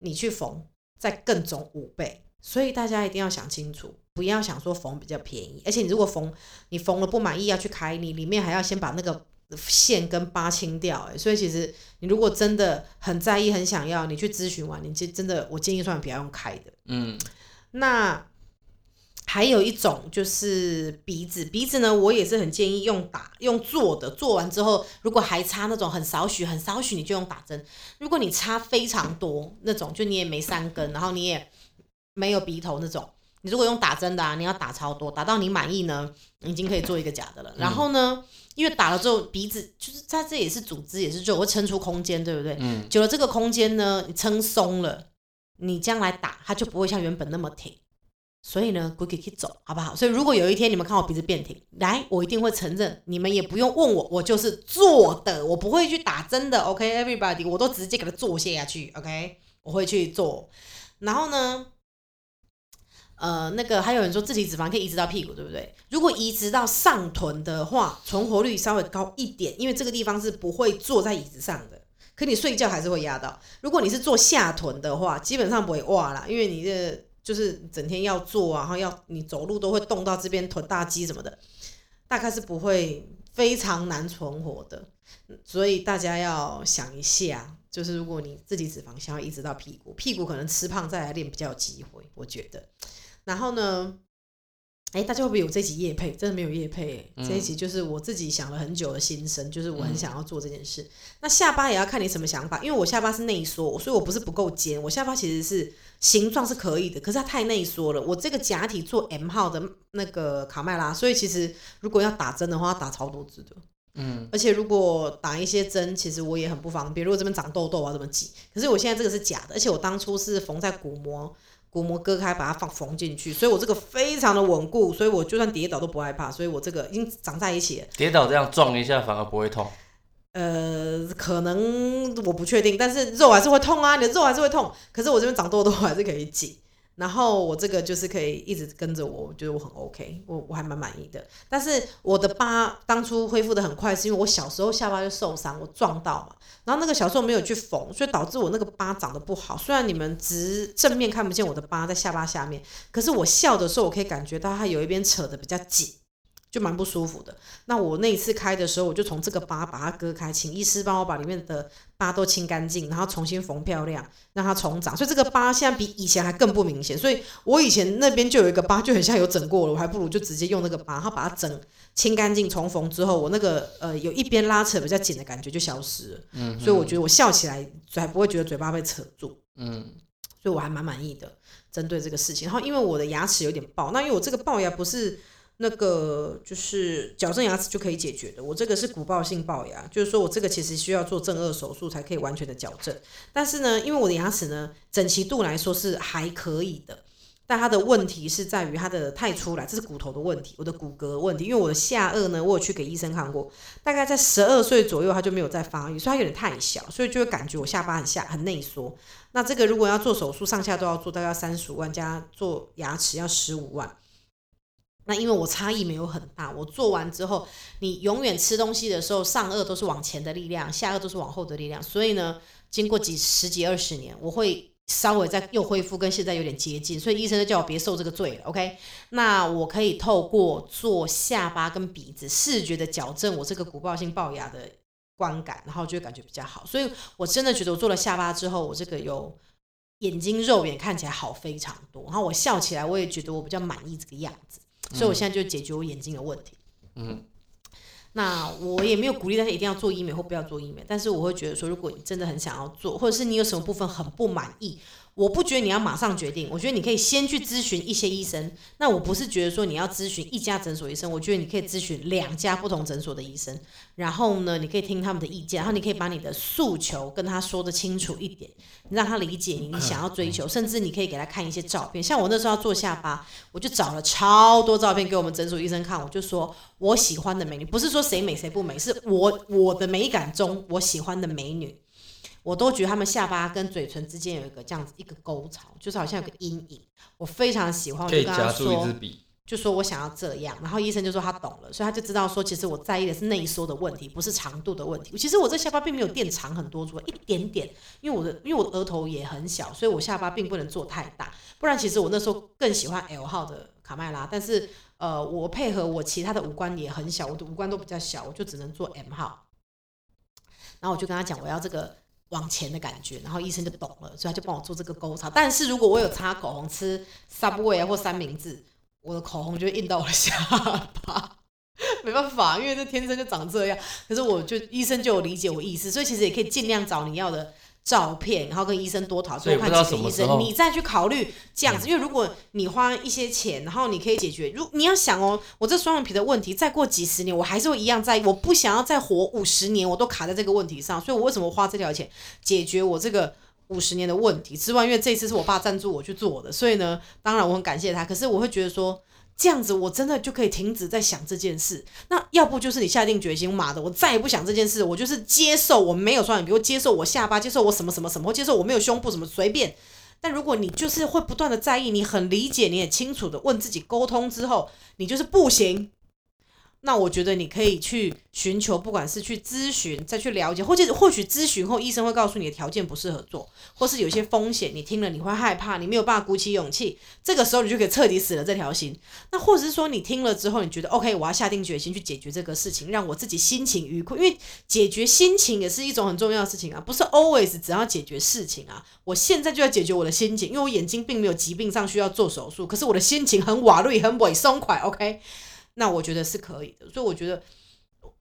你去缝再更肿五倍。所以大家一定要想清楚，不要想说缝比较便宜，而且你如果缝你缝了不满意要去开，你里面还要先把那个线跟疤清掉。哎，所以其实你如果真的很在意、很想要，你去咨询完，你就真的我建议算不要用开的。嗯那还有一种就是鼻子，鼻子呢，我也是很建议用打用做的，做完之后如果还差那种很少许很少许，你就用打针。如果你差非常多那种，就你也没三根，然后你也没有鼻头那种，你如果用打针的啊，你要打超多，打到你满意呢，已经可以做一个假的了。然后呢，因为打了之后鼻子就是它这也是组织也是肉，会撑出空间，对不对？嗯久了这个空间呢，你撑松了，你将来打它就不会像原本那么挺。所以呢，鬼鬼可以走，好不好？所以如果有一天你们看我鼻子变挺，来，我一定会承认，你们也不用问我，我就是做的，我不会去打针的。OK，everybody，、我都直接给它做下去。OK，我会去做。然后呢，呃，那个还有人说自体脂肪可以移植到屁股，对不对？如果移植到上臀的话，存活率稍微高一点，因为这个地方是不会坐在椅子上的。可你睡觉还是会压到。如果你是做下臀的话，基本上不会哇啦，因为你的就是整天要做啊，然后要你走路都会动到这边臀大肌什么的，大概是不会非常难存活的。所以大家要想一下，就是如果你自己脂肪想要移植到屁股，屁股可能吃胖再来练比较有机会，我觉得。然后呢，哎，大家会不会有这集夜配？真的没有夜配、这一集就是我自己想了很久的心声，就是我很想要做这件事。那下巴也要看你什么想法，因为我下巴是内缩，所以我不是不够尖，我下巴其实是形状是可以的，可是它太内缩了。我这个假体做 M 号的那个卡麦拉，所以其实如果要打针的话，要打超多支的。嗯而且如果打一些针，其实我也很不方便。如果这边长痘痘啊，怎么挤？可是我现在这个是假的，而且我当初是缝在骨膜，骨膜割开把它放缝进去，所以我这个非常的稳固，所以我就算跌倒都不害怕，所以我这个已经长在一起了。跌倒这样撞一下反而不会痛。呃，可能我不确定，但是肉还是会痛啊，你的肉还是会痛。可是我这边长痘痘还是可以挤，然后我这个就是可以一直跟着我，我觉得我很 OK，我我还蛮满意的。但是我的疤当初恢复的很快，是因为我小时候下巴就受伤，我撞到嘛，然后那个小时候没有去缝，所以导致我那个疤长得不好。虽然你们直正面看不见我的疤在下巴下面，可是我笑的时候，我可以感觉到它有一边扯的比较紧。就蛮不舒服的。那我那一次开的时候，我就从这个疤把它割开，请医师帮我把里面的疤都清干净，然后重新缝漂亮，让它重长。所以这个疤现在比以前还更不明显。所以我以前那边就有一个疤，就很像有整过了，我还不如就直接用那个疤，然后把它整清干净、重缝之后，我那个呃有一边拉扯比较紧的感觉就消失了。嗯，所以我觉得我笑起来还不会觉得嘴巴被扯住。嗯所以我还蛮满意的，针对这个事情。然后因为我的牙齿有点龅，那因为我这个龅牙不是那个就是矫正牙齿就可以解决的，我这个是骨爆性龅牙，就是说我这个其实需要做正颚手术才可以完全的矫正。但是呢，因为我的牙齿呢整齐度来说是还可以的。但它的问题是在于它的太出来，这是骨头的问题，我的骨骼的问题。因为我的下颚呢，我有去给医生看过，大概在十二岁左右，它就没有再发育，所以它有点太小，所以就会感觉我下巴很下很内缩。那这个如果要做手术，上下都要做，大概三十五万加做牙齿要十五万。那因为我差异没有很大，我做完之后，你永远吃东西的时候，上颚都是往前的力量，下颚都是往后的力量，所以呢，经过几十几二十年，我会稍微再又恢复，跟现在有点接近，所以医生就叫我别受这个罪了，OK？那我可以透过做下巴跟鼻子视觉的矫正，我这个骨龅性龅牙的观感，然后就会感觉比较好。所以我真的觉得我做了下巴之后，我这个有眼睛肉眼看起来好非常多，然后我笑起来，我也觉得我比较满意这个样子，所以我现在就解决我眼睛的问题。嗯那我也没有鼓励大家一定要做医美或不要做医美，但是我会觉得说，如果你真的很想要做，或者是你有什么部分很不满意，我不觉得你要马上决定，我觉得你可以先去咨询一些医生。那我不是觉得说你要咨询一家诊所医生，我觉得你可以咨询两家不同诊所的医生，然后呢，你可以听他们的意见，然后你可以把你的诉求跟他说的清楚一点，让他理解你你想要追求，甚至你可以给他看一些照片。像我那时候要做下巴，我就找了超多照片给我们诊所医生看，我就说我喜欢的美女，不是说谁美谁不美，是我我的美感中我喜欢的美女。我都觉得他们下巴跟嘴唇之间有一个这样子一个沟槽，就是好像有个阴影，我非常喜欢。就跟他说。就说我想要这样，然后医生就说他懂了，所以他就知道说，其实我在意的是内缩的问题，不是长度的问题。其实我这下巴并没有垫长很多出来，一点点，因为我的因为我的额头也很小，所以我下巴并不能做太大，不然其实我那时候更喜欢 L 号的卡麦拉，但是呃，我配合我其他的五官也很小，我的五官都比较小，我就只能做 M 号。然后我就跟他讲我要这个往前的感觉，然后医生就懂了，所以他就帮我做这个沟槽。但是如果我有擦口红、吃 Subway 或三明治，我的口红就会印到我的下巴。没办法，因为这天生就长这样。可是我就医生就有理解我意思，所以其实也可以尽量找你要的照片，然后跟医生多讨论，所以不知道看几个医生，你再去考虑这样子。因为如果你花一些钱，然后你可以解决，如你要想哦，我这双眼皮的问题，再过几十年我还是会一样在意，我不想要再活五十年，我都卡在这个问题上，所以我为什么花这条钱解决我这个？五十年的问题之外，因为这一次是我爸赞助我去做的，所以呢，当然我很感谢他。可是我会觉得说，这样子我真的就可以停止在想这件事。那要不就是你下定决心，妈的，我再也不想这件事，我就是接受我没有双眼皮，我接受我下巴，接受我什么什么什么，我接受我没有胸部什么随便。但如果你就是会不断的在意，你很理解，你也清楚的问自己沟通之后，你就是不行。那我觉得你可以去寻求，不管是去咨询，再去了解，或者或许咨询后医生会告诉你的条件不适合做，或是有些风险，你听了你会害怕，你没有办法鼓起勇气，这个时候你就可以彻底死了这条心。那或者是说你听了之后，你觉得 OK，我要下定决心去解决这个事情，让我自己心情愉快，因为解决心情也是一种很重要的事情啊，不是 always 只要解决事情啊。我现在就要解决我的心情，因为我眼睛并没有疾病上需要做手术，可是我的心情很瓦砾，很萎松快，OK。那我觉得是可以的，所以我觉得，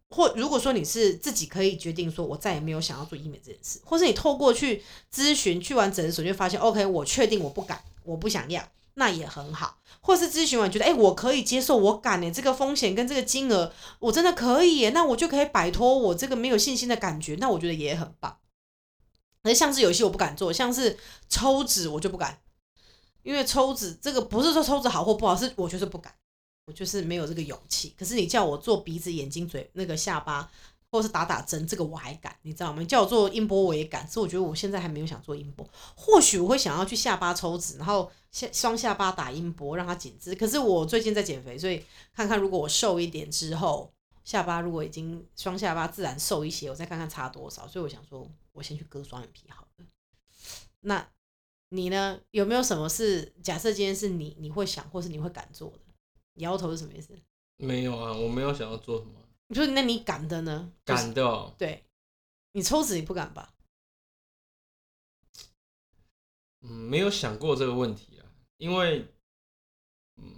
或如果说你是自己可以决定说，我再也没有想要做医美这件事，或是你透过去咨询、去完诊所，就发现 OK，我确定我不敢，我不想要，那也很好。或是咨询完觉得，哎、我可以接受，我敢呢，这个风险跟这个金额，我真的可以，那我就可以摆脱我这个没有信心的感觉，那我觉得也很棒。而像是有些我不敢做，像是抽脂我就不敢，因为抽脂这个不是说抽脂好或不好，是我就是不敢。我就是没有这个勇气。可是你叫我做鼻子、眼睛、嘴那个下巴，或是打打针，这个我还敢，你知道吗？你叫我做音波我也敢，所以我觉得我现在还没有想做音波。或许我会想要去下巴抽脂，然后下双下巴打音波，让它紧致。可是我最近在减肥，所以看看如果我瘦一点之后，下巴如果已经双下巴自然瘦一些，我再看看差多少。所以我想说，我先去割双眼皮好了。那你呢？有没有什么是假设今天是你，你会想或是你会敢做的？摇头是什么意思？没有啊，我没有想要做什么你说那你敢的呢？就是敢的、哦，对，你抽脂你不敢吧？嗯，没有想过这个问题啊，因为，嗯，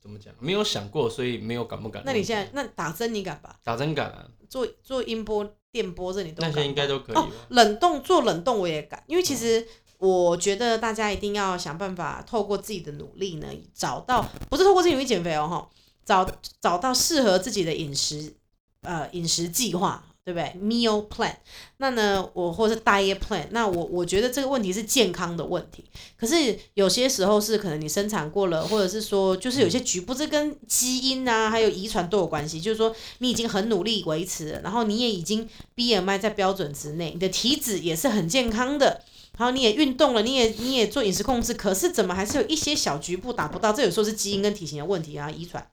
怎么讲，没有想过，所以没有敢不敢。那你现在那打针你敢吧？打针敢啊？做做音波、电波这你都敢那些应该都可以吧？哦，冷冻做冷冻我也敢，因为其实我觉得大家一定要想办法透过自己的努力呢，找到不是透过自己努力减肥哦，哈，找找到适合自己的饮食呃饮食计划。对不对？Meal plan，那呢，我或是 diet plan，那我我觉得这个问题是健康的问题。可是有些时候是可能你生产过了，或者是说就是有些局部，这跟基因啊还有遗传都有关系。就是说你已经很努力维持了，然后你也已经 BMI 在标准之内，你的体脂也是很健康的，然后你也运动了，你也你也做饮食控制，可是怎么还是有一些小局部达不到？这有时候是基因跟体型的问题啊，遗传。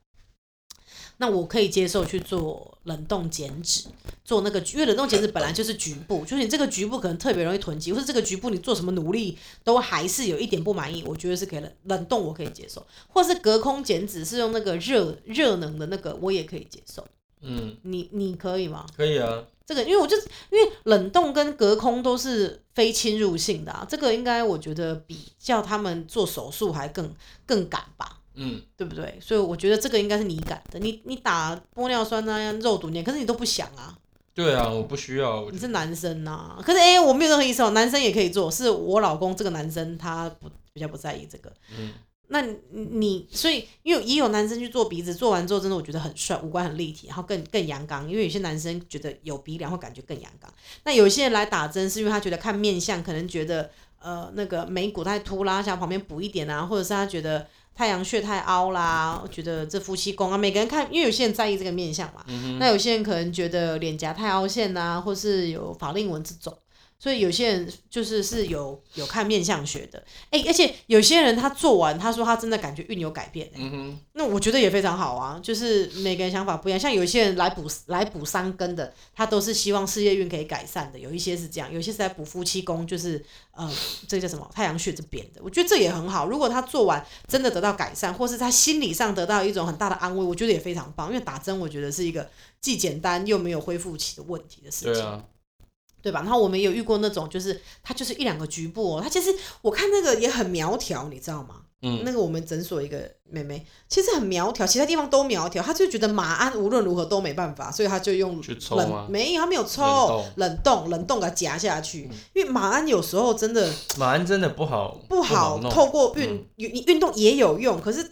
那我可以接受去做冷冻减脂，做那个，因为冷冻减脂本来就是局部，就是你这个局部可能特别容易囤积，或是这个局部你做什么努力都还是有一点不满意，我觉得是可以冷冷冻，我可以接受，或是隔空减脂是用那个热热能的那个，我也可以接受。嗯，你你可以吗？可以啊。这个，因为我就因为冷冻跟隔空都是非侵入性的啊，这个应该我觉得比叫他们做手术还更更赶吧。嗯，对不对？所以我觉得这个应该是你敢的。你你打玻尿酸啊、肉毒钿，可是你都不想啊。对啊，我不需要。你是男生呐、可是哎、我没有任何意思哦，男生也可以做。是我老公这个男生他不比较不在意这个。嗯，那你你所以因为也有男生去做鼻子，做完之后真的我觉得很帅，五官很立体，然后更更阳刚。因为有些男生觉得有鼻梁会感觉更阳刚。那有些人来打针是因为他觉得看面相，可能觉得呃那个眉骨太凸啦，想旁边补一点啊，或者是他觉得。太阳穴太凹啦，觉得这夫妻宫啊，每个人看，因为有些人在意这个面相嘛，那有些人可能觉得脸颊太凹陷呐、或是有法令纹这种，所以有些人就是是有有看面相学的，哎、而且有些人他做完，他说他真的感觉运有改变、欸，嗯哼，那我觉得也非常好啊，就是每个人想法不一样，像有些人来补来补三根的，他都是希望事业运可以改善的，有一些是这样，有些是在补夫妻宫，就是呃，这个叫什么太阳穴这边的，我觉得这也很好。如果他做完真的得到改善，或是他心理上得到一种很大的安慰，我觉得也非常棒，因为打针我觉得是一个既简单又没有恢复期的问题的事情。对啊，对吧？然后我们也有遇过那种，就是它就是一两个局部哦，它其实我看那个也很苗条，你知道吗？嗯，那个我们诊所一个妹妹，其实很苗条，其他地方都苗条，她就觉得马鞍无论如何都没办法，所以她就用冷，没有，她没有抽，冷冻冷冻给它夹下去，因为马鞍有时候真的马鞍真的不好，不好弄。透过运嗯你运动也有用，可是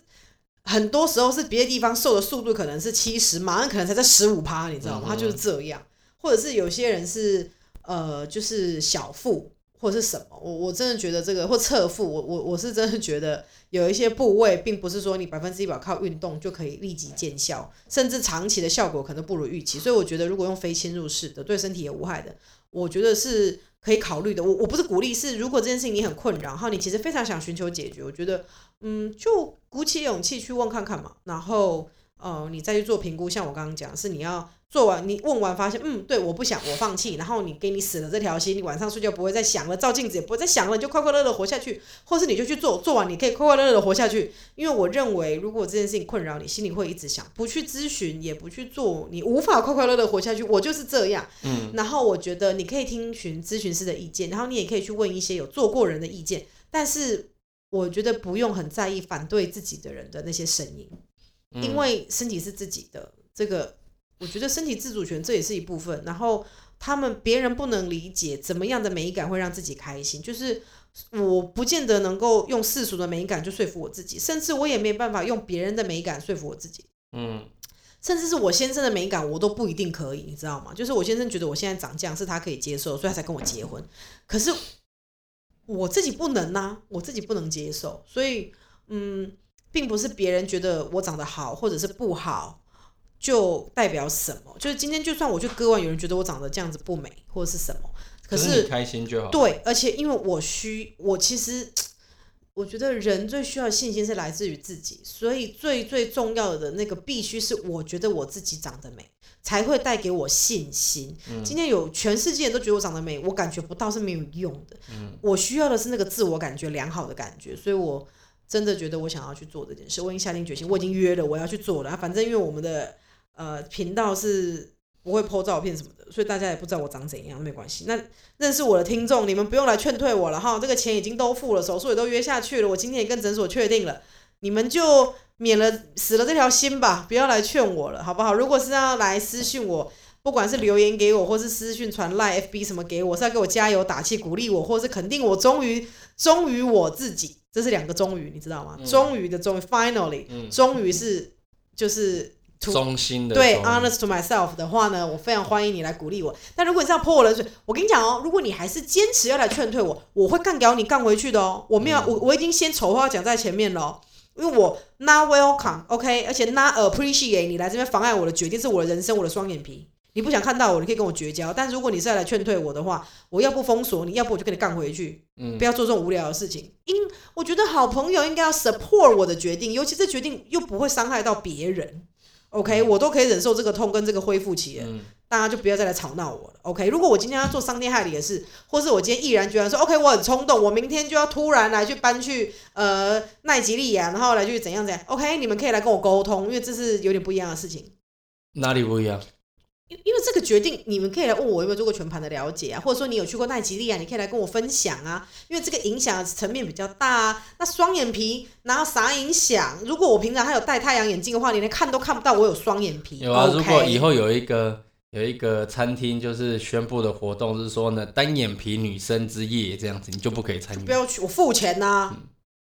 很多时候是别的地方瘦的速度可能是七十，马鞍可能才在十五趴，你知道吗？嗯它就是这样，或者是有些人是呃，就是小腹或是什么，我我真的觉得这个或侧腹，我我我是真的觉得有一些部位，并不是说你百分之一百靠运动就可以立即见效，甚至长期的效果可能不如预期。所以我觉得如果用非侵入式的，对身体也无害的，我觉得是可以考虑的。我我不是鼓励，是如果这件事情你很困扰，然后你其实非常想寻求解决，我觉得嗯，就鼓起勇气去问看看嘛，然后呃，你再去做评估。像我刚刚讲，是你要做完，你问完发现，嗯，对，我不想，我放弃，然后你给你死了这条心，你晚上睡觉不会再想了，照镜子也不会再想了，你就快快乐乐活下去，或是你就去做，做完你可以快快乐乐的活下去。因为我认为，如果这件事情困扰你，心里会一直想，不去咨询，也不去做，你无法快快乐乐活下去。我就是这样。嗯，然后我觉得你可以听询咨询师的意见，然后你也可以去问一些有做过人的意见，但是我觉得不用很在意反对自己的人的那些声音，嗯因为身体是自己的，这个我觉得身体自主权这也是一部分。然后他们别人不能理解怎么样的美感会让自己开心，就是我不见得能够用世俗的美感就说服我自己，甚至我也没办法用别人的美感说服我自己。嗯甚至是我先生的美感，我都不一定可以，你知道吗？就是我先生觉得我现在长这样是他可以接受，所以他才跟我结婚。可是我自己不能呐、我自己不能接受，所以嗯，并不是别人觉得我长得好或者是不好，就代表什么。就是今天就算我去割腕，有人觉得我长得这样子不美或者是什么，可是开心就好。，对，而且因为我需，我其实 [tsk] 我觉得人最需要的信心是来自于自己，所以最最重要的那个必须是我觉得我自己长得美，才会带给我信心。嗯今天有全世界人都觉得我长得美，我感觉不到是没有用的。嗯我需要的是那个自我感觉良好的感觉，所以我真的觉得我想要去做这件事，我已经下定决心，我已经约了我要去做了。啊反正因为我们的呃频道是不会 po 照片什么的，所以大家也不知道我长怎样，没关系。那认识我的听众，你们不用来劝退我了哈，这个钱已经都付了，手术也都约下去了，我今天也跟诊所确定了，你们就免了死了这条心吧，不要来劝我了，好不好？如果是要来私讯我。不管是留言给我，或是私讯传赖 FB 什么给我，是要给我加油打气、鼓励我，或是肯定我终于忠于我自己，这是两个忠于，你知道吗？忠于的终于，finally，终于是就是中心的对，honest to myself 的话呢，我非常欢迎你来鼓励我。但如果你是要泼我冷水，我跟你讲哦，如果你还是坚持要来劝退我，我会干掉你干回去的哦。我没有，我我已经先丑话讲在前面了哦、因为我 not welcome，OK，、而且 not appreciate 你来这边妨碍我的决定，是我的人生，我的双眼皮。你不想看到我，你可以跟我绝交。但如果你是要来劝退我的话，我要不封锁你，要不我就跟你干回去。嗯不要做这种无聊的事情。因我觉得好朋友应该要 support 我的决定，尤其这决定又不会伤害到别人。OK，我都可以忍受这个痛跟这个恢复期了，嗯大家就不要再来吵闹我了。OK，如果我今天要做伤天害理的事，或是我今天毅然决然说 OK，我很冲动，我明天就要突然来去搬去呃奈及利亚，然后来去怎样怎样，OK，你们可以来跟我沟通，因为这是有点不一样的事情。哪里不一样？因因为这个决定，你们可以来问我有没有做过全盘的了解啊，或者说你有去过奈及利亚，你可以来跟我分享啊。因为这个影响的层面比较大啊。那双眼皮然后啥影响？如果我平常还有戴太阳眼镜的话，你连看都看不到我有双眼皮。有啊如果以后有一个有一个餐厅就是宣布的活动是说呢，单眼皮女生之夜这样子，你就不可以参与不。要去，我付钱呐、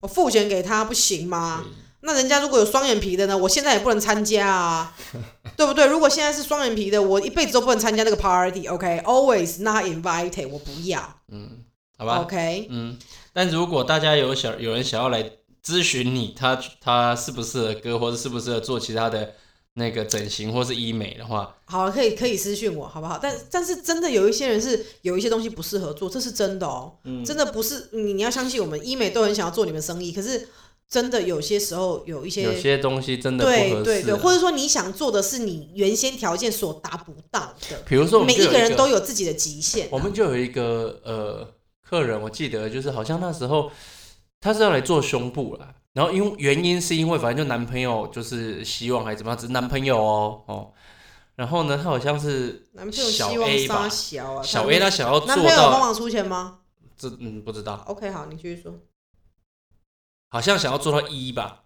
我付钱给他不行吗？那人家如果有双眼皮的呢，我现在也不能参加啊，[laughs] 对不对？如果现在是双眼皮的，我一辈子都不能参加那个 party。OK，always、not invited，我不要。嗯好吧 OK，嗯，但如果大家有想有人想要来咨询你，他他适不适合割，或者适不适合做其他的那个整形或是医美的话，好，可以可以私信我，好不好？但但是真的有一些人是有一些东西不适合做，这是真的哦，嗯真的不是你你要相信我们医美都很想要做你们生意，可是真的有些时候有一些有些东西真的不合适、啊。对对对，或者说你想做的是你原先条件所达不到的，比如说每一一个人都有自己的极限啊、我们就有一个呃客人，我记得就是好像那时候他是要来做胸部啦，然后因为原因是因为反正就男朋友就是希望还是怎么样，只是男朋友哦哦，然后呢他好像是男朋友小希望吧，小啊，小 A 他想要做男朋友有帮到忙出钱吗？这嗯不知道，？OK，好，你继续说，好像想要做到一吧，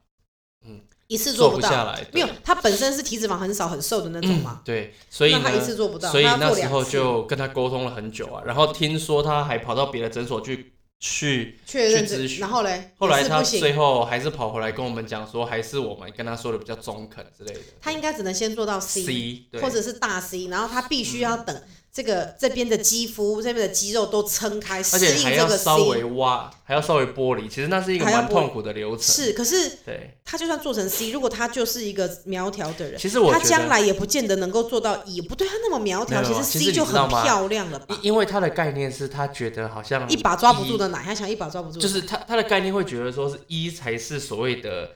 嗯。一次做不到，不下来，没有，他本身是体脂肪很少很瘦的那种嘛，对，所以那他一。次做不到，所以那时候就跟他沟通了很久啊，然后听说他还跑到别的诊所去去确认这，去咨询。然后嘞，后来他最后还是跑回来跟我们讲说，还是我们跟他说的比较中肯之类的。他应该只能先做到 C 对，或者是大 C，然后他必须要等这个这边的肌肤、这边的肌肉都撑开，而适且还要应这个稍微 C。挖，还要稍微剥离，其实那是一个蛮痛苦的流程。是，可是对，他就算做成 C，如果他就是一个苗条的人，其实我他将来也不见得能够做到 E。不对，他那么苗条，其实 C 就很漂亮了吧因？因为他的概念是他觉得好像一把抓不住，的奶，他想一把抓不住，就是他他的概念会觉得说是一才是所谓的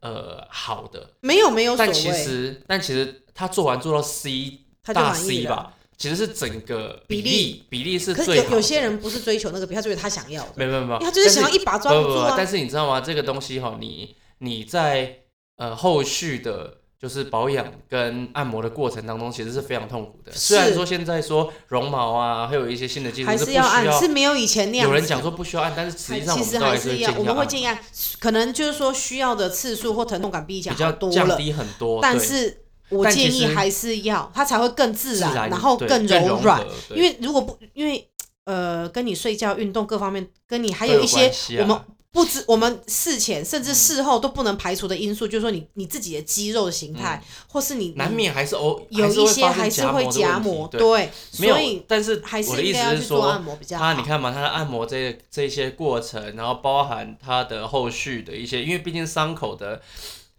呃好的，没有没有但其，实但其实他做完做到 C 他就大 C。吧，其实是整个比例例比例是可是最。有有些人不是追求那个比，他追求他想要的，没有没有没有，他就是想要一把抓不不住啊。但是你知道吗？这个东西哈，你你在呃后续的，就是保养跟按摩的过程当中，其实是非常痛苦的。是虽然说现在说绒毛啊，还有一些新的技术还是不需要按，是没有以前那样子。有人讲说不需要按，但是实际上其实我们都还是要，我们会建议按，可能就是说需要的次数或疼痛感比以前比较低很多，对但是我建议还是要，它才会更自自然然，后更柔软因为如果不，因为呃，跟你睡觉、运动各方面，跟你还有有一些我们不知我们事前甚至事后都不能排除的因素，就是说你你自己的肌肉的形态，或是你嗯难免还是偶有一些还还是会夹膜，对，没有所以，但是还是我的意应该要思是说按，摩比较好。它你看嘛，它的按摩这这些过程，然后包含它的后续的一些，因为毕竟伤口的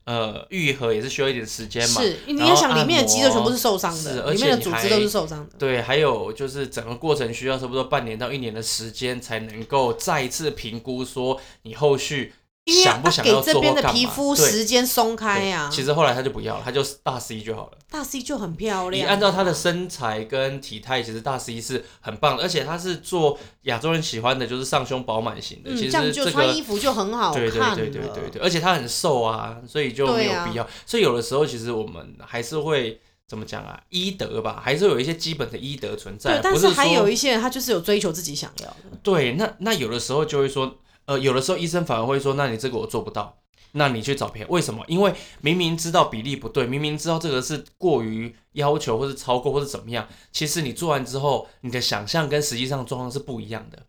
呃愈合也是需要一点时间嘛。是，你要想里面的肌肉全部是受伤的，而里面的组织都是受伤的。对，还有就是整个过程需要差不多半年到一年的时间，才能够再一次评估说你后续因为想不想给这边的干嘛皮肤对时间松开对呀、其实后来他就不要了，他就大 C 就好了。大 C 就很漂你亮。按照他的身材跟体态，其实大 C 是很棒的，而且他是做亚洲人喜欢的，就是上胸饱满型的。嗯，其这样实这个就穿衣服就很好看对对了。对对对对，而且他很瘦啊，所以就没有对啊必要。所以有的时候其实我们还是会怎么讲啊，医德吧，还是有一些基本的医德存在，对，但不是还有一些人他就是有追求自己想要的。对，那那有的时候就会说，呃，有的时候医生反而会说，那你这个我做不到，那你去找别人。为什么？因为明明知道比例不对，明明知道这个是过于要求，或是超过，或是怎么样，其实你做完之后，你的想象跟实际上状况是不一样的。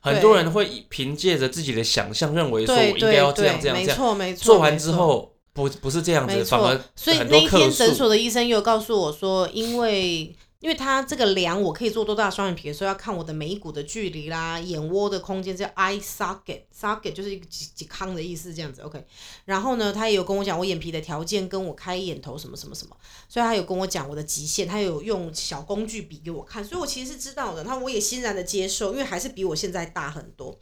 很多人会凭借着自己的想象，认为说我应该要这样这样这样，错没错。做完之后不不是这样子，反而，所以那一天诊。所的医生又告诉我说，因为因为他这个量我可以做多大双眼皮，所以要看我的眉骨的距离啦，眼窝的空间叫 eye socket，socket 就是一个几几康的意思，这样子 OK。然后呢，他也有跟我讲我眼皮的条件，跟我开眼头什么什么什么，所以他有跟我讲我的极限，他有用小工具比给我看，所以我其实是知道的，那我也欣然的接受，因为还是比我现在大很多。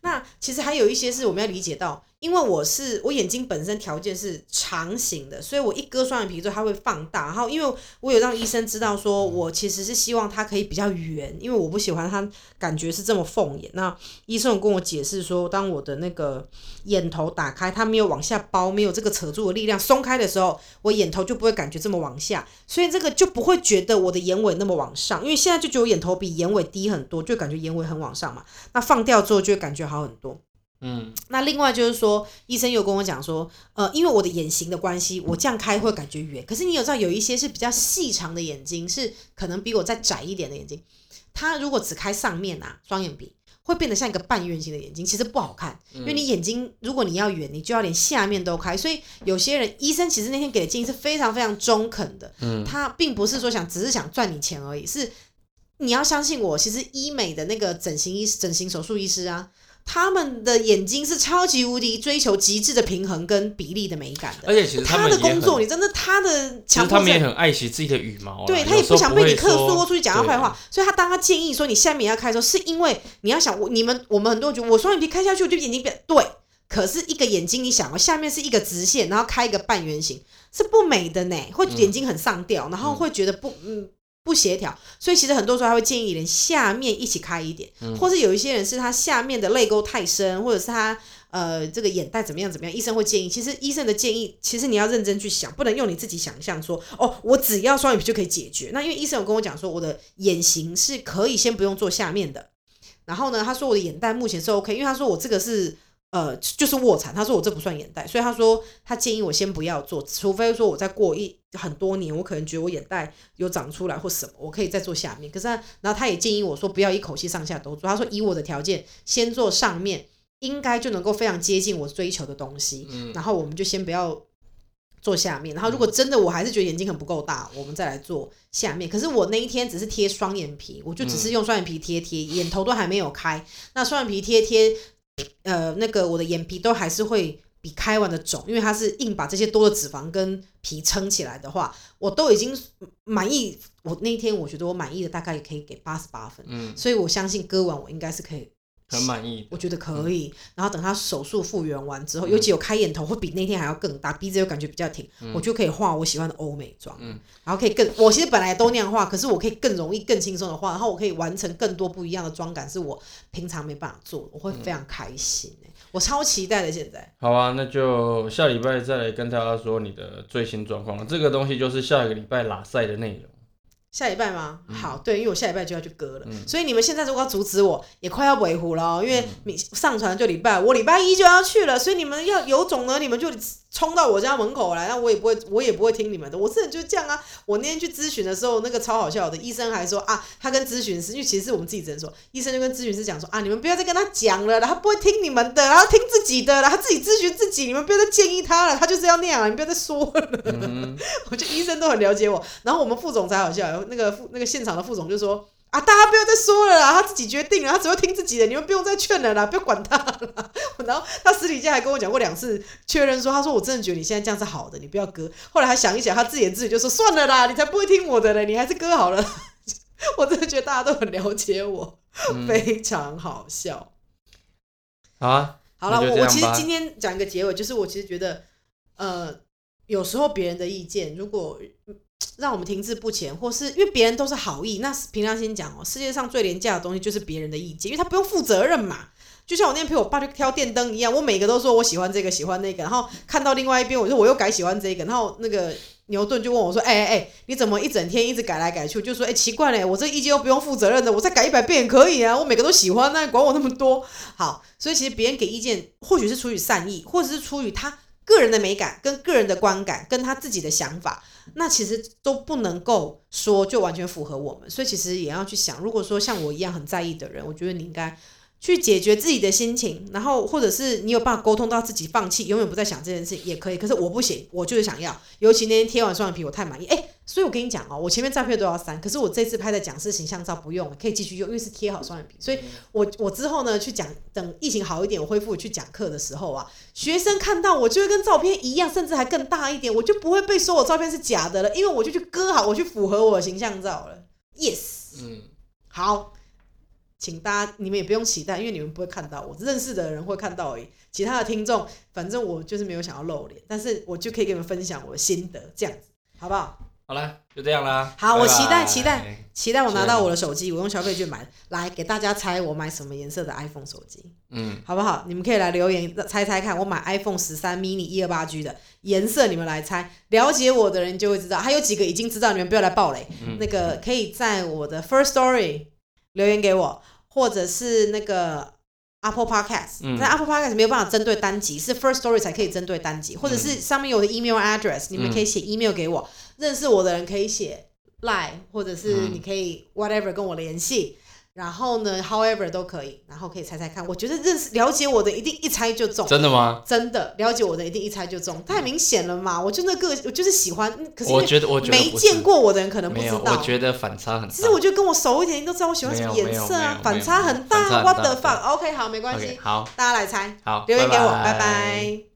那其实还有一些是我们要理解到，因为我是我眼睛本身条件是长形的，所以我一割双眼皮之后它会放大。然后因为我有让医生知道说，我其实是希望它可以比较圆，因为我不喜欢它感觉是这么凤眼。那医生有跟我解释说，当我的那个眼头打开，它没有往下包，没有这个扯住的力量，松开的时候，我眼头就不会感觉这么往下，所以这个就不会觉得我的眼尾那么往上，因为现在就觉得我眼头比眼尾低很多，就感觉眼尾很往上嘛。那放掉之后就会感觉好很多。嗯，那另外就是说，医生有跟我讲说，呃，因为我的眼型的关系，我这样开会感觉远。可是你有知道有一些是比较细长的眼睛，是可能比我再窄一点的眼睛，它如果只开上面啊双眼皮，会变得像一个半圆形的眼睛，其实不好看。因为你眼睛如果你要远，你就要连下面都开。所以有些人医生其实那天给的建议是非常非常中肯的，嗯他并不是说想只是想赚你钱而已，是你要相信我，其实医美的那个整形医整形手术医师啊。他们的眼睛是超级无敌追求极致的平衡跟比例的美感的，而且其实他的工作，你真的他的其实强迫症，他们也很爱惜自己的羽毛，对他也不想被你会说客诉或出去讲他坏话，所以他当他建议说你下面要开的时候，是因为你要想我你们我们很多人觉得我双眼皮开下去，我就眼睛变对，可是一个眼睛你想哦，下面是一个直线，然后开一个半圆形，是不美的呢，会眼睛很上吊，然后会觉得不嗯。不协调，所以其实很多时候他会建议连下面一起开一点，或是有一些人是他下面的泪沟太深，或者是他呃这个眼袋怎么样怎么样，医生会建议。其实医生的建议，其实你要认真去想，不能用你自己想象说哦，我只要双眼皮就可以解决。那因为医生有跟我讲说，我的眼型是可以先不用做下面的，然后呢，他说我的眼袋目前是 OK，因为他说我这个是。呃，就是卧蚕，他说我这不算眼袋，所以他说他建议我先不要做，除非说我再过一很多年，我可能觉得我眼袋有长出来或什么，我可以再做下面。可是他，然后他也建议我说不要一口气上下都做，他说以我的条件，先做上面，应该就能够非常接近我追求的东西，然后我们就先不要做下面，然后如果真的我还是觉得眼睛很不够大，我们再来做下面。可是我那一天只是贴双眼皮，我就只是用双眼皮贴贴，眼头都还没有开，那双眼皮贴贴。呃，那个我的眼皮都还是会比开完的肿，因为它是硬把这些多的脂肪跟皮撑起来的话，我都已经满意。我那一天我觉得我满意的大概也可以给八十八分，嗯，所以我相信割完我应该是可以，很满意。我觉得可以。然后等他手术复原完之后，嗯尤其有开眼头会比那天还要更大，鼻子又感觉比较挺，我就可以画我喜欢的欧美妆，嗯然后可以更，我其实本来都那样画，可是我可以更容易、更轻松的画，然后我可以完成更多不一样的妆感，是我平常没办法做的，我会非常开心、欸、我超期待的现在。好啊，那就下礼拜再来跟大家说你的最新状况了。这个东西就是下一个礼拜拉赛的内容。下礼拜吗？嗯。好，对，因为我下礼拜就要去割了，所以你们现在如果要阻止我，也快要维护了哦，因为嗯。你上传就礼拜，我礼拜一就要去了，所以你们要有种呢，你们就冲到我家门口来，那我也不会，我也不会听你们的，我这人就是这样啊。我那天去咨询的时候，那个超好笑的，医生还说啊，他跟咨询师，因为其实是我们自己诊所，医生就跟咨询师讲说啊，你们不要再跟他讲了啦，他不会听你们的，然后听自己的然后自己咨询自己，你们不要再建议他了，他就是要那样了，你不要再说了。嗯，[laughs] 我觉得医生都很了解我。然后我们副总才好笑，那个副那个现场的副总就说：“啊，大家不要再说了啦，他自己决定了，他只会听自己的，你们不用再劝了啦，不要管他了。”然后他私底下还跟我讲过两次，确认说：“他说我真的觉得你现在这样是好的，你不要割。”后来他想一想，他自言自语就说：“算了啦，你才不会听我的嘞，你还是割好了。[laughs] ”我真的觉得大家都很了解我，嗯非常好笑。好啊，好了，我我其实今天讲一个结尾，就是我其实觉得，呃，有时候别人的意见如果嗯让我们停滞不前，或是因为别人都是好意，那凭良心讲哦，世界上最廉价的东西就是别人的意见，因为他不用负责任嘛。就像我那天陪我爸去挑电灯一样，我每个都说我喜欢这个，喜欢那个，然后看到另外一边，我说我又改喜欢这个，然后那个牛顿就问我说：“哎哎哎，你怎么一整天一直改来改去？”就说：“哎、奇怪嘞，我这意见又不用负责任的，我再改一百遍也可以啊，我每个都喜欢，那管我那么多。”好，所以其实别人给意见，或许是出于善意，或者是出于他个人的美感、跟个人的观感、跟他自己的想法，那其实都不能够说就完全符合我们。所以其实也要去想，如果说像我一样很在意的人，我觉得你应该去解决自己的心情，然后或者是你有办法沟通到自己放弃，永远不再想这件事也可以。可是我不行，我就是想要。尤其那天贴完双眼皮，我太满意，哎、所以我跟你讲哦，我前面照片都要删，可是我这次拍的讲师形象照不用了，可以继续用，因为是贴好双眼皮，所以我我之后呢去讲，等疫情好一点，我恢复去讲课的时候啊，学生看到我就会跟照片一样，甚至还更大一点，我就不会被说我照片是假的了，因为我就去割好，我去符合我的形象照了。Yes，嗯，好，请大家你们也不用期待，因为你们不会看到我，认识的人会看到而已。其他的听众，反正我就是没有想要露脸，但是我就可以给你们分享我的心得，这样子好不好？好了，就这样啦。好我期待期待。期待我拿到我的手机，我用消费券买，来给大家猜我买什么颜色的 iPhone 手机，嗯，好不好？你们可以来留言猜猜看，我买 iPhone 十三 mini 一二八 G 的颜色，你们来猜。了解我的人就会知道，还有几个已经知道，你们不要来暴雷。嗯那个可以在我的 First Story 留言给我，或者是那个 Apple Podcast，、嗯但 Apple Podcast 没有办法针对单集，是 First Story 才可以针对单集，或者是上面有我的 email address，你们可以写 email 给我。认识我的人可以写 line，或者是嗯你可以 whatever 跟我联系。然后呢，however 都可以，然后可以猜猜看。我觉得认识了解我的一定一猜就中，真的吗？真的了解我的一定一猜就中，太明显了嘛！我就那个我就是喜欢，嗯可是我觉得，我觉得没见过我的人可能不没有，知道。我觉得反差很大。其实我觉得跟我熟一点，你都知道我喜欢什么颜色啊反差很反差很，what the fuck？OK，好，没关系，好，大家来猜，好，留言给我，拜拜拜